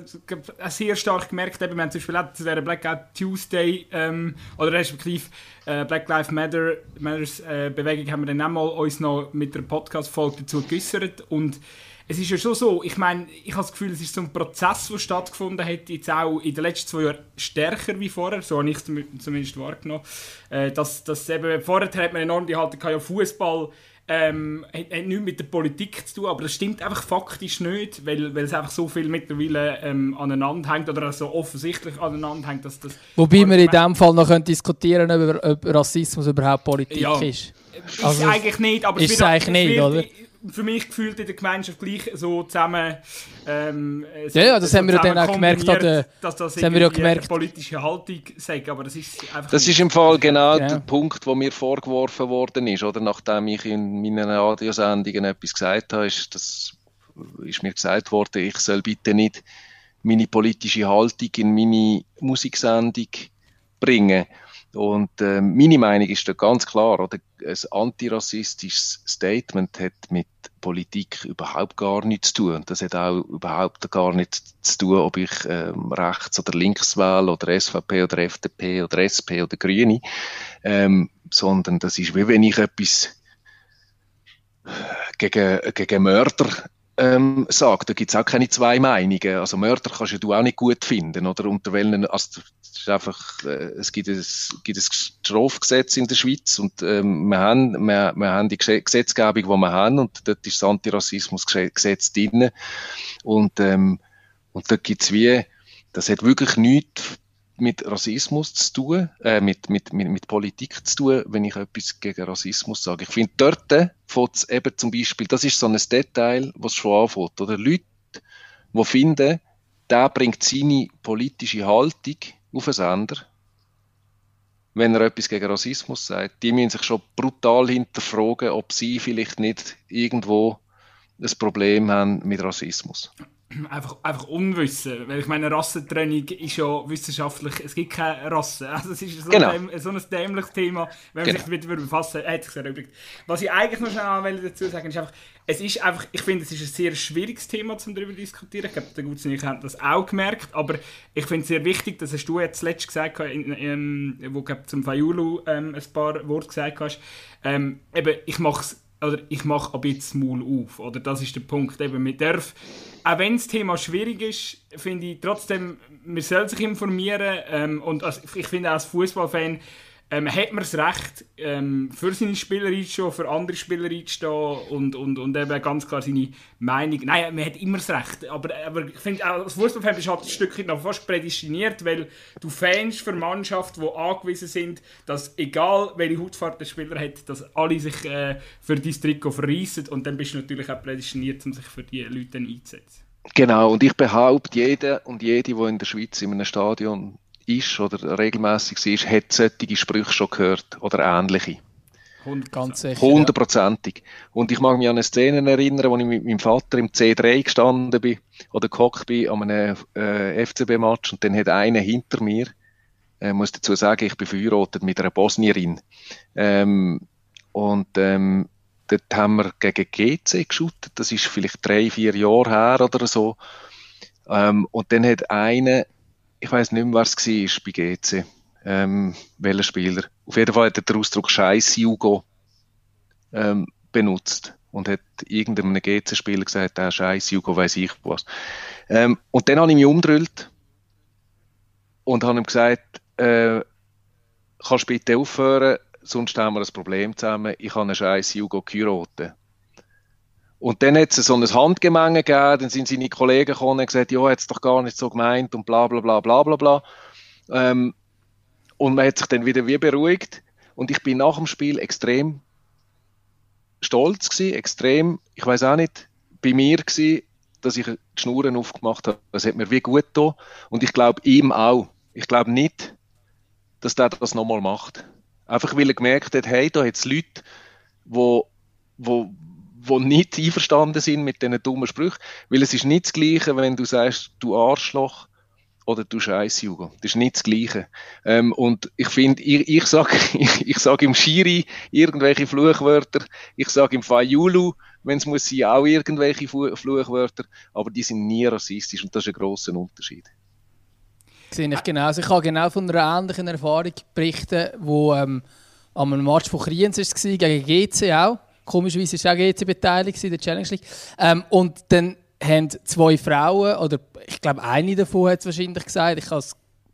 sehr stark gemerkt. Eben, wir haben zum Beispiel auch zu dieser Blackout Tuesday ähm, oder respektive äh, Black Lives Matter Matters äh, Bewegung haben wir dann auch mal uns noch mit der Podcast-Folge dazu geäußert und es ist ja schon so, ich meine, ich habe das Gefühl, es ist so ein Prozess, der stattgefunden hat, jetzt auch in den letzten zwei Jahren stärker wie vorher, so habe ich es zumindest wahrgenommen. Äh, dass, dass eben, vorher hat man enorm die Haltung, ja Fußball ähm, hat, hat nichts mit der Politik zu tun, aber das stimmt einfach faktisch nicht, weil, weil es einfach so viel mittlerweile ähm, aneinander hängt oder so offensichtlich aneinander hängt, dass das... Wobei wir in dem Fall noch diskutieren können, ob, ob Rassismus überhaupt Politik ja, ist. Ist also, eigentlich nicht, aber es, wird, eigentlich nicht, wird, oder? Für mich gefühlt in der Gemeinschaft gleich so zusammen. Ähm, ja, ja, das so haben wir dann auch gemerkt, an der, dass das, das haben wir ja gemerkt. eine politische Haltung sagt, aber das ist einfach. Das ist im Fall genau ja. der Punkt, wo mir vorgeworfen worden ist, oder nachdem ich in meinen Radiosendungen etwas gesagt habe, ist, das ist mir gesagt worden, ich soll bitte nicht meine politische Haltung in meine Musiksendung bringen. Und äh, meine Meinung ist da ganz klar, oder? ein antirassistisches Statement hat mit Politik überhaupt gar nichts zu tun. Das hat auch überhaupt gar nichts zu tun, ob ich ähm, rechts oder links wähle oder SVP oder FDP oder SP oder Grüne, ähm, sondern das ist wie wenn ich etwas gegen, gegen Mörder ähm, sagt, da gibt es auch keine zwei Meinungen. Also Mörder kannst du auch nicht gut finden, oder unter welchen, also ist einfach, äh, es gibt ein, gibt ein Strafgesetz in der Schweiz und ähm, wir, haben, wir, wir haben die Gesetzgebung, die wir haben und dort ist das Antirassismusgesetz drin und, ähm, und dort gibt's wie, das hat wirklich nichts mit Rassismus zu tun, äh, mit, mit, mit, mit Politik zu tun, wenn ich etwas gegen Rassismus sage. Ich finde, dort fängt es eben zum Beispiel, das ist so ein Detail, was schon anfängt, oder? Leute, die finden, der bringt seine politische Haltung auf einen Sender, wenn er etwas gegen Rassismus sagt, die müssen sich schon brutal hinterfragen, ob sie vielleicht nicht irgendwo ein Problem haben mit Rassismus einfach, einfach Unwissen. Weil ich meine, Rassentraining ist ja wissenschaftlich, es gibt keine Rasse. Also es ist so, genau. ein, so ein dämliches Thema, wenn man genau. sich damit befassen äh, würde. Was ich eigentlich noch schnell dazu sagen ist einfach, es ist einfach, ich finde, es ist ein sehr schwieriges Thema, um darüber zu diskutieren. Ich glaube, der Gutsen ich haben das auch gemerkt, aber ich finde es sehr wichtig, das hast du jetzt zuletzt gesagt, in, in, wo du zum Fayulu ähm, ein paar Worte gesagt hast. Ähm, eben, ich mache es oder ich mache ab jetzt Maul auf. Oder das ist der Punkt. Eben, man darf, auch wenn das Thema schwierig ist, finde ich trotzdem, man soll sich informieren. Ähm, und als, ich finde auch als Fußballfan, ähm, hat man das Recht, ähm, für seine Spieler einzustehen, für andere Spieler einzustehen und, und, und eben ganz klar seine Meinung. Nein, man hat immer das Recht. Aber, aber ich finde, als Fußballfan bist du halt ein Stückchen noch fast prädestiniert, weil du Fans für Mannschaften, die angewiesen sind, dass egal welche Hautfarbe der Spieler hat, dass alle sich äh, für dein Trikot verreissen und dann bist du natürlich auch prädestiniert, um sich für diese Leute einzusetzen. Genau, und ich behaupte, jeder und jede, die in der Schweiz in einem Stadion ist oder regelmäßig ist, hat solche Sprüche schon gehört oder ähnliche. Hundertprozentig. Und ich mag mich an eine Szene erinnern, wo ich mit meinem Vater im C3 gestanden bin oder gehockt bin an einem äh, FCB-Match und dann hat einer hinter mir, äh, muss dazu sagen, ich bin verheiratet mit einer Bosnierin. Ähm, und ähm, dort haben wir gegen GC geschootet, das ist vielleicht drei, vier Jahre her oder so. Ähm, und dann hat einer ich weiß nicht mehr, was es war bei GC, ähm, welcher Spieler. Auf jeden Fall hat er den Ausdruck Scheiß Jugo ähm, benutzt und hat irgendeinem GC-Spieler gesagt, der Scheiß Jugo, weiß ich was. Ähm, und dann habe ich mich umgedrüllt und habe ihm gesagt, äh, kannst bitte aufhören, sonst haben wir ein Problem zusammen, ich habe einen Scheiß Jugo geheiratet. Und dann hat es so ein Handgemenge gegeben, dann sind seine Kollegen gekommen und gesagt, ja, hat es doch gar nicht so gemeint und bla bla bla bla bla bla. Ähm, und man hat sich dann wieder wie beruhigt. Und ich bin nach dem Spiel extrem stolz gewesen, extrem, ich weiß auch nicht, bei mir gewesen, dass ich die Schnuren aufgemacht habe. Das hat mir wie gut getan. Und ich glaube ihm auch. Ich glaube nicht, dass der das nochmal macht. Einfach weil er gemerkt hat, hey, da hat es Leute, wo, wo, wo nicht einverstanden sind mit diesen dummen Sprüchen. Weil es ist nicht das Gleiche, wenn du sagst, du Arschloch oder du Scheiß, Jugo. Das ist nicht das Gleiche. Ähm, und ich finde, ich, ich sage ich, ich sag im Schiri irgendwelche Fluchwörter, ich sage im Fayulu, wenn es muss sein, auch irgendwelche Fluchwörter, aber die sind nie rassistisch und das ist ein grosser Unterschied. Sehe ich genau. Also ich kann genau von einer ähnlichen Erfahrung berichten, wo ähm, am Match von Kriens war, gegen GC auch. Komischerweise war auch GC beteiligt in der Challenge League. Ähm, und dann haben zwei Frauen, oder ich glaube eine davon hat es wahrscheinlich gesagt, ich habe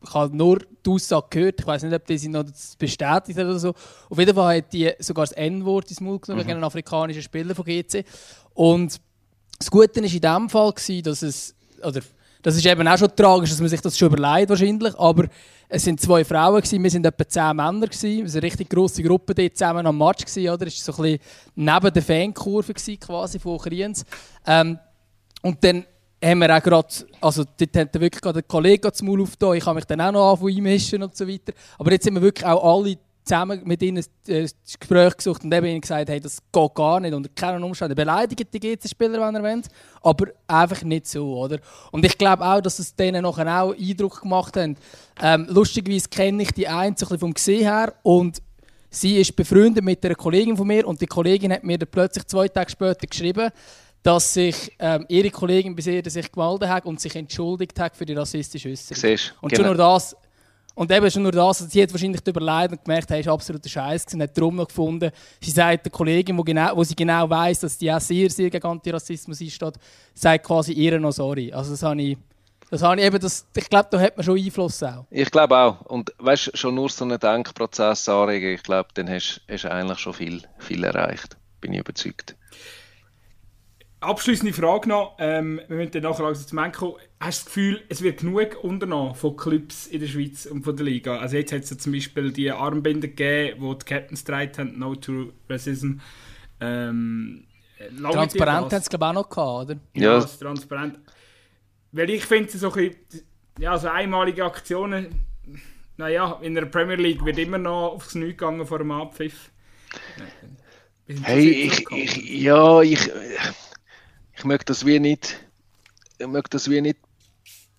ich habe nur die Aussage gehört, ich weiß nicht, ob die sie noch bestätigt hat oder so. Auf jeden Fall hat die sogar das N-Wort ins Mund genommen mhm. gegen einen afrikanischen Spieler von GC. Und das Gute war in dem Fall, dass es, oder das ist eben auch schon tragisch, dass man sich das schon überlegt wahrscheinlich, aber es sind zwei Frauen gewesen, wir sind etwa zehn Männer gewesen, wir sind eine richtig grosse Gruppe dort zusammen am Match gewesen, oder? Es war so ein bisschen neben der Fankurve quasi von Kriens. Ähm, und dann haben wir auch gerade, also dort hat wirklich gerade ein Kollege zum Maul aufgetan, ich habe mich dann auch noch anfangen einmischen und so weiter. Aber jetzt sind wir wirklich auch alle zusammen mit ihnen äh, das Gespräch gesucht und eben ihnen gesagt, hey, das geht gar nicht, unter keinen Umständen. Beleidigt die GC-Spieler, wenn ihr wollt, aber einfach nicht so, oder? Und ich glaube auch, dass es denen nachher auch Eindruck gemacht hat. Ähm, lustigerweise kenne ich die eine so vom Gesehen her und sie ist befreundet mit einer Kollegin von mir und die Kollegin hat mir dann plötzlich zwei Tage später geschrieben, dass sich ähm, ihre Kollegin bis ihr sich gemeldet hat und sich entschuldigt hat für die rassistische Äußerung. Und genau. schon nur das und eben schon nur das, sie hat wahrscheinlich überlegt und gemerkt, hey, ist absoluter Scheiß und hat darum noch gefunden. Sie sagt der Kollegin, wo, genau, wo sie genau weiß, dass die auch sehr, sehr gegen Antirassismus einsteht, sagt quasi ihr noch sorry. Also das habe ich, das habe ich eben, das, ich glaube, da hat man schon Einfluss auch. Ich glaube auch. Und weißt schon nur so einen Denkprozess anregen, ich glaube, dann hast du eigentlich schon viel, viel erreicht. Bin ich überzeugt. Abschließende Frage noch, ähm, wir müssen dann nachher langsam zum Ende kommen. Hast du das Gefühl, es wird genug unternommen von Clubs in der Schweiz und von der Liga? Also jetzt hat es ja zum Beispiel die Armbänder gegeben, wo die Captains getragen haben, No to Racism. Ähm, transparent hat es glaube ich auch noch gehabt, oder? Ja, ja. transparent. Weil ich finde so ein bisschen, ja, so einmalige Aktionen, naja, in der Premier League wird immer noch aufs Knie gegangen vor dem Abpfiff. Hey, ich, ich, ja, ich ich möchte das wie nicht, ich möchte das wie nicht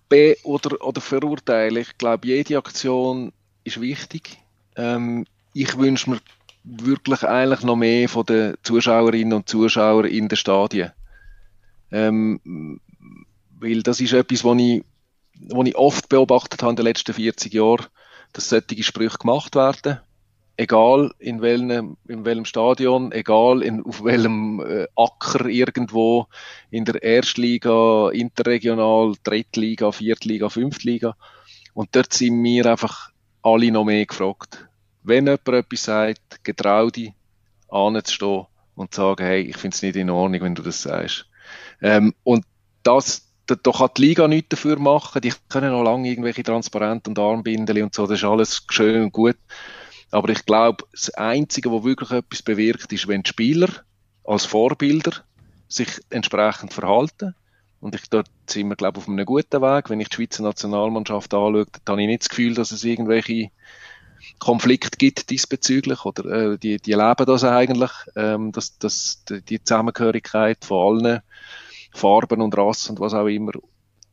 be- oder, oder verurteilen. Ich glaube, jede Aktion ist wichtig. Ähm, ich wünsche mir wirklich eigentlich noch mehr von den Zuschauerinnen und Zuschauern in den Stadien. Ähm, weil das ist etwas, was ich, was ich oft beobachtet habe in den letzten 40 Jahren, dass solche Sprüche gemacht werden egal in welchem, in welchem Stadion, egal in, auf welchem äh, Acker irgendwo in der Erstliga, Interregional, Drittliga, Viertliga, Fünftliga. Und dort sind wir einfach alle noch mehr gefragt. Wenn jemand etwas sagt, getrau dich, anzustehen und zu sagen, hey, ich finde es nicht in Ordnung, wenn du das sagst. Ähm, und das, da, da kann die Liga nichts dafür machen. Die können noch lange irgendwelche Transparente und Armbindel und so, das ist alles schön und gut. Aber ich glaube, das Einzige, was wirklich etwas bewirkt, ist, wenn die Spieler als Vorbilder sich entsprechend verhalten. Und ich, dort sind wir, glaube ich, auf einem guten Weg. Wenn ich die Schweizer Nationalmannschaft anschaue, dann habe ich nicht das Gefühl, dass es irgendwelche Konflikte gibt diesbezüglich. Oder äh, die, die leben das eigentlich, ähm, dass, dass die Zusammengehörigkeit von allen Farben und Rassen und was auch immer.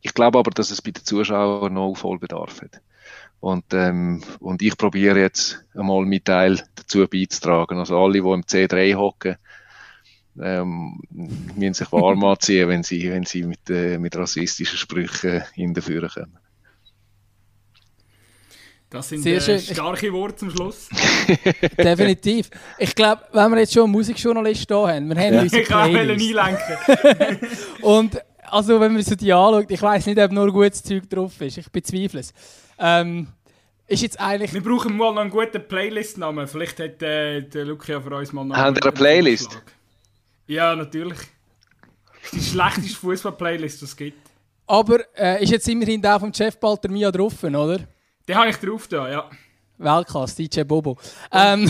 Ich glaube aber, dass es bei den Zuschauern noch Aufholbedarf hat. Und, ähm, und ich probiere jetzt einmal meinen Teil dazu beizutragen. Also alle, die im C3 hocken, ähm, müssen sich warm anziehen, wenn sie, wenn sie mit, äh, mit rassistischen Sprüchen in den Führer kommen. Das sind Sehr äh, starke Worte zum Schluss. Definitiv. Ich glaube, wenn wir jetzt schon einen Musikjournalist hier haben, wir haben ja. unsere Ich kann einlenken. Und also, wenn man so die anschaut, ich weiß nicht, ob nur gutes Zeug drauf ist. Ich bezweifle es. Ähm, ist jetzt eigentlich... Wir brauchen mal noch einen guten Playlist-Namen. Vielleicht hat äh, der Lucia für uns mal noch Haben wir eine Playlist? Vorschlag. Ja, natürlich. Die schlechteste Fußball-Playlist, die es gibt. Aber äh, ist jetzt immerhin der vom Chef Balter Mia drauf, oder? Den habe ich drauf da, ja. Weltklasse, DJ Bobo. Ähm,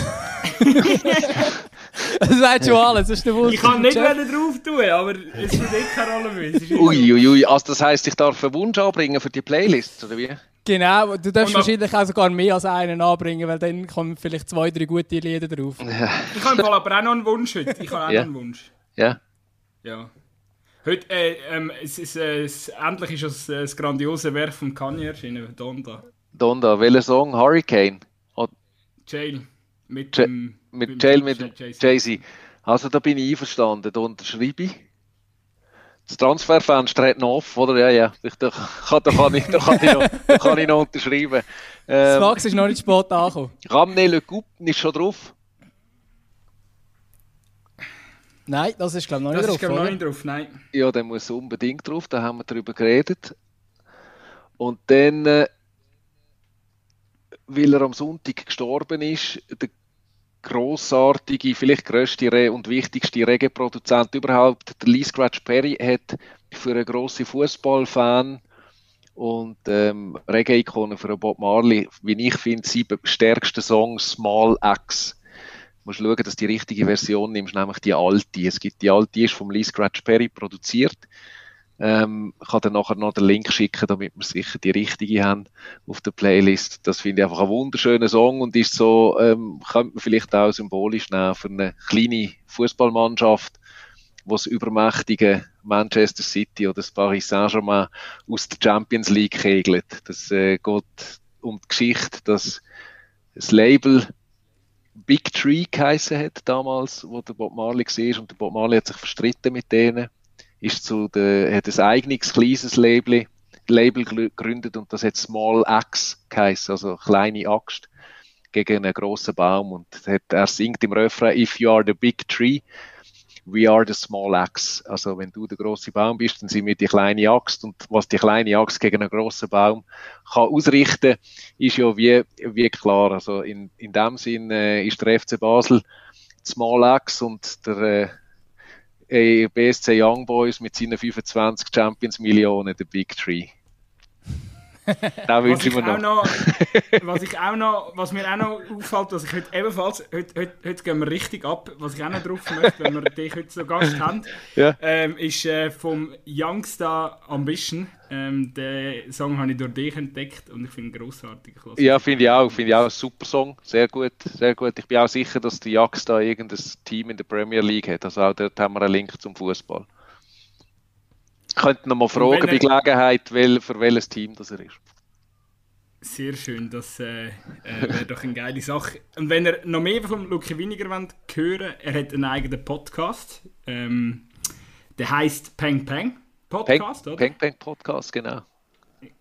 das weiß schon alles, das ist der Ich kann nicht mehr drauf tun, aber es spielt eh keine Rolle mehr. Uiuiui, ui, also das heisst, ich darf einen Wunsch anbringen für die Playlist, oder wie? Genau, du darfst wahrscheinlich auch sogar mehr als einen anbringen, weil dann kommen vielleicht zwei, drei gute Lieder drauf. Ich habe im Fall aber auch noch einen Wunsch heute. Ich habe auch noch einen Wunsch. Ja. Ja. Heute, äh, ähm, es ist, äh, es, endlich ist das, äh, das grandiose Werk von Kanye erschienen, Donda. Donda, welcher Song? Hurricane? Oh, Jail. Mit, Ja- dem, mit Jail mit Jay-Z. Also da bin ich einverstanden, da unterschreibe ich. Das Transferfenster hat noch offen, oder? Ja, ja. Ich, da, kann, da, kann ich, da, kann ich noch, da kann ich noch unterschreiben. Das Ähm, Max ist noch nicht spät angekommen. Ramener Le Coupe ist schon drauf. Nein, das ist glaube ich noch Das nicht ist drauf, glaube ich noch nicht drauf, nein. Ja, der muss unbedingt drauf, da haben wir darüber geredet. Und dann, äh, weil er am Sonntag gestorben ist, der grossartige, vielleicht grösste Re und wichtigste Reggae-Produzent überhaupt, der Lee Scratch Perry, hat für einen grossen Fußballfan und ähm, Reggae-Ikone für Bob Marley, wie ich finde, sieben stärksten Songs Small Axe. Du musst schauen, dass du die richtige Version nimmst, nämlich die alte. Es gibt die alte, die ist vom Lee Scratch Perry produziert. Ähm, ich kann dann nachher noch den Link schicken, damit wir sicher die richtige haben auf der Playlist. Das finde ich einfach ein wunderschöner Song und ist so, ähm, könnte man vielleicht auch symbolisch nehmen für eine kleine Fußballmannschaft, wo das übermächtige Manchester City oder das Paris Saint-Germain aus der Champions League kegelt. Das äh, geht um die Geschichte, dass das Label Big Tree geheissen hat damals, wo der Bob Marley war und der Bob Marley hat sich verstritten mit denen, ist zu der, hat ein eigenes kleines Label, Label gegründet und das hat Small Axe geheissen, also kleine Axt gegen einen grossen Baum und hat, er singt im Refrain If you are the big tree, we are the small axe. Also wenn du der große Baum bist, dann sind wir die kleine Axt und was die kleine Axt gegen einen grossen Baum kann ausrichten, ist ja wie, wie klar. Also in, in dem Sinn äh, ist der FC Basel Small Axe und der äh, BSC Young Boys mit seinen 25 Champions Millionen der Big Tree. da Was, wünsche ich mir noch. noch, was, ich auch noch, was mir auch noch auffällt, dass ich heute ebenfalls, heute, heute, heute gehen wir richtig ab, was ich auch noch drauf möchte, wenn wir dich heute so Gast haben, Ja. ähm, ist äh, vom Youngstar Ambition. Ähm, den Song habe ich durch dich entdeckt und ich finde ihn grossartig. Ich. Ja, finde ich auch. Finde ich auch ein super Song. Sehr gut, sehr gut. Ich bin auch sicher, dass die Ajax da irgendein Team in der Premier League hat. Also auch dort haben wir einen Link zum Fußball. Könnten noch mal fragen bei Gelegenheit, wel, für welches Team das er ist. Sehr schön, das äh, äh, wäre doch eine geile Sache. Und wenn ihr noch mehr von Lucky Winiger wollt hören er hat einen eigenen Podcast. Ähm, der heißt Peng Peng Peng, Podcast, oder? Peng Peng Podcast, genau.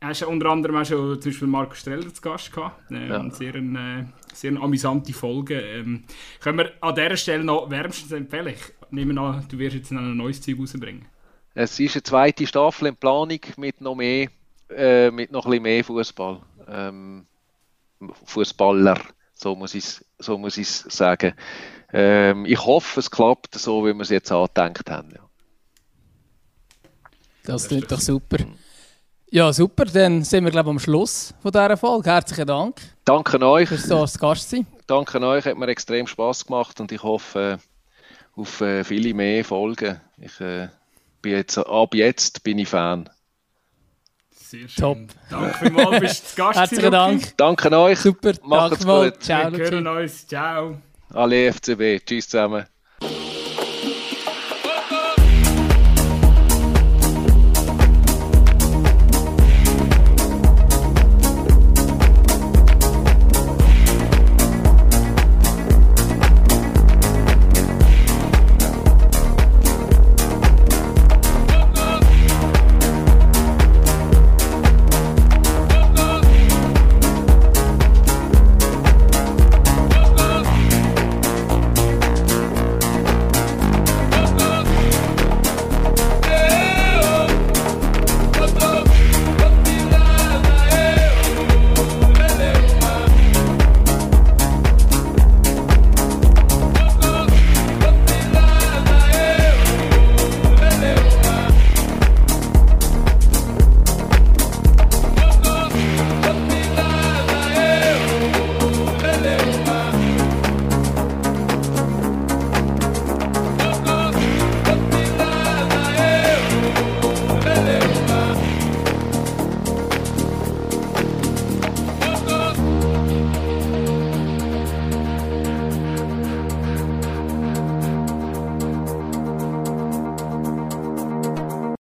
Hast ja unter anderem auch schon zum Beispiel Marco Streller zu Gast gehabt. Ähm, Ja. Sehr, eine, äh, sehr eine amüsante Folge. Ähm, können wir an dieser Stelle noch wärmstens empfehlen. Ich nehme an, du wirst jetzt noch ein neues Zeug rausbringen. Es ist eine zweite Staffel in Planung mit noch mehr, äh, mit noch ein bisschen mehr Fußball. Ähm, Fußballer, so muss ich so muss ich sagen. Ähm, ich hoffe, es klappt so, wie wir es jetzt angedenkt haben. Ja. Das klingt doch super. Ja, super. Dann sind wir, glaube ich, am Schluss von dieser Folge. Herzlichen Dank Danke euch. fürs so als Gast sein. Danke euch, hat mir extrem Spaß gemacht und ich hoffe äh, auf äh, viele mehr Folgen. Ich äh, bin jetzt, ab jetzt bin ich Fan. Sehr schön. Top. Danke vielmals, bist du zu Gast Herzlichen Dank. Danke euch. Super. Macht's Danke mal. gut. Ciao. Wir hören uns. Ciao. Alle FCB. Tschüss zusammen.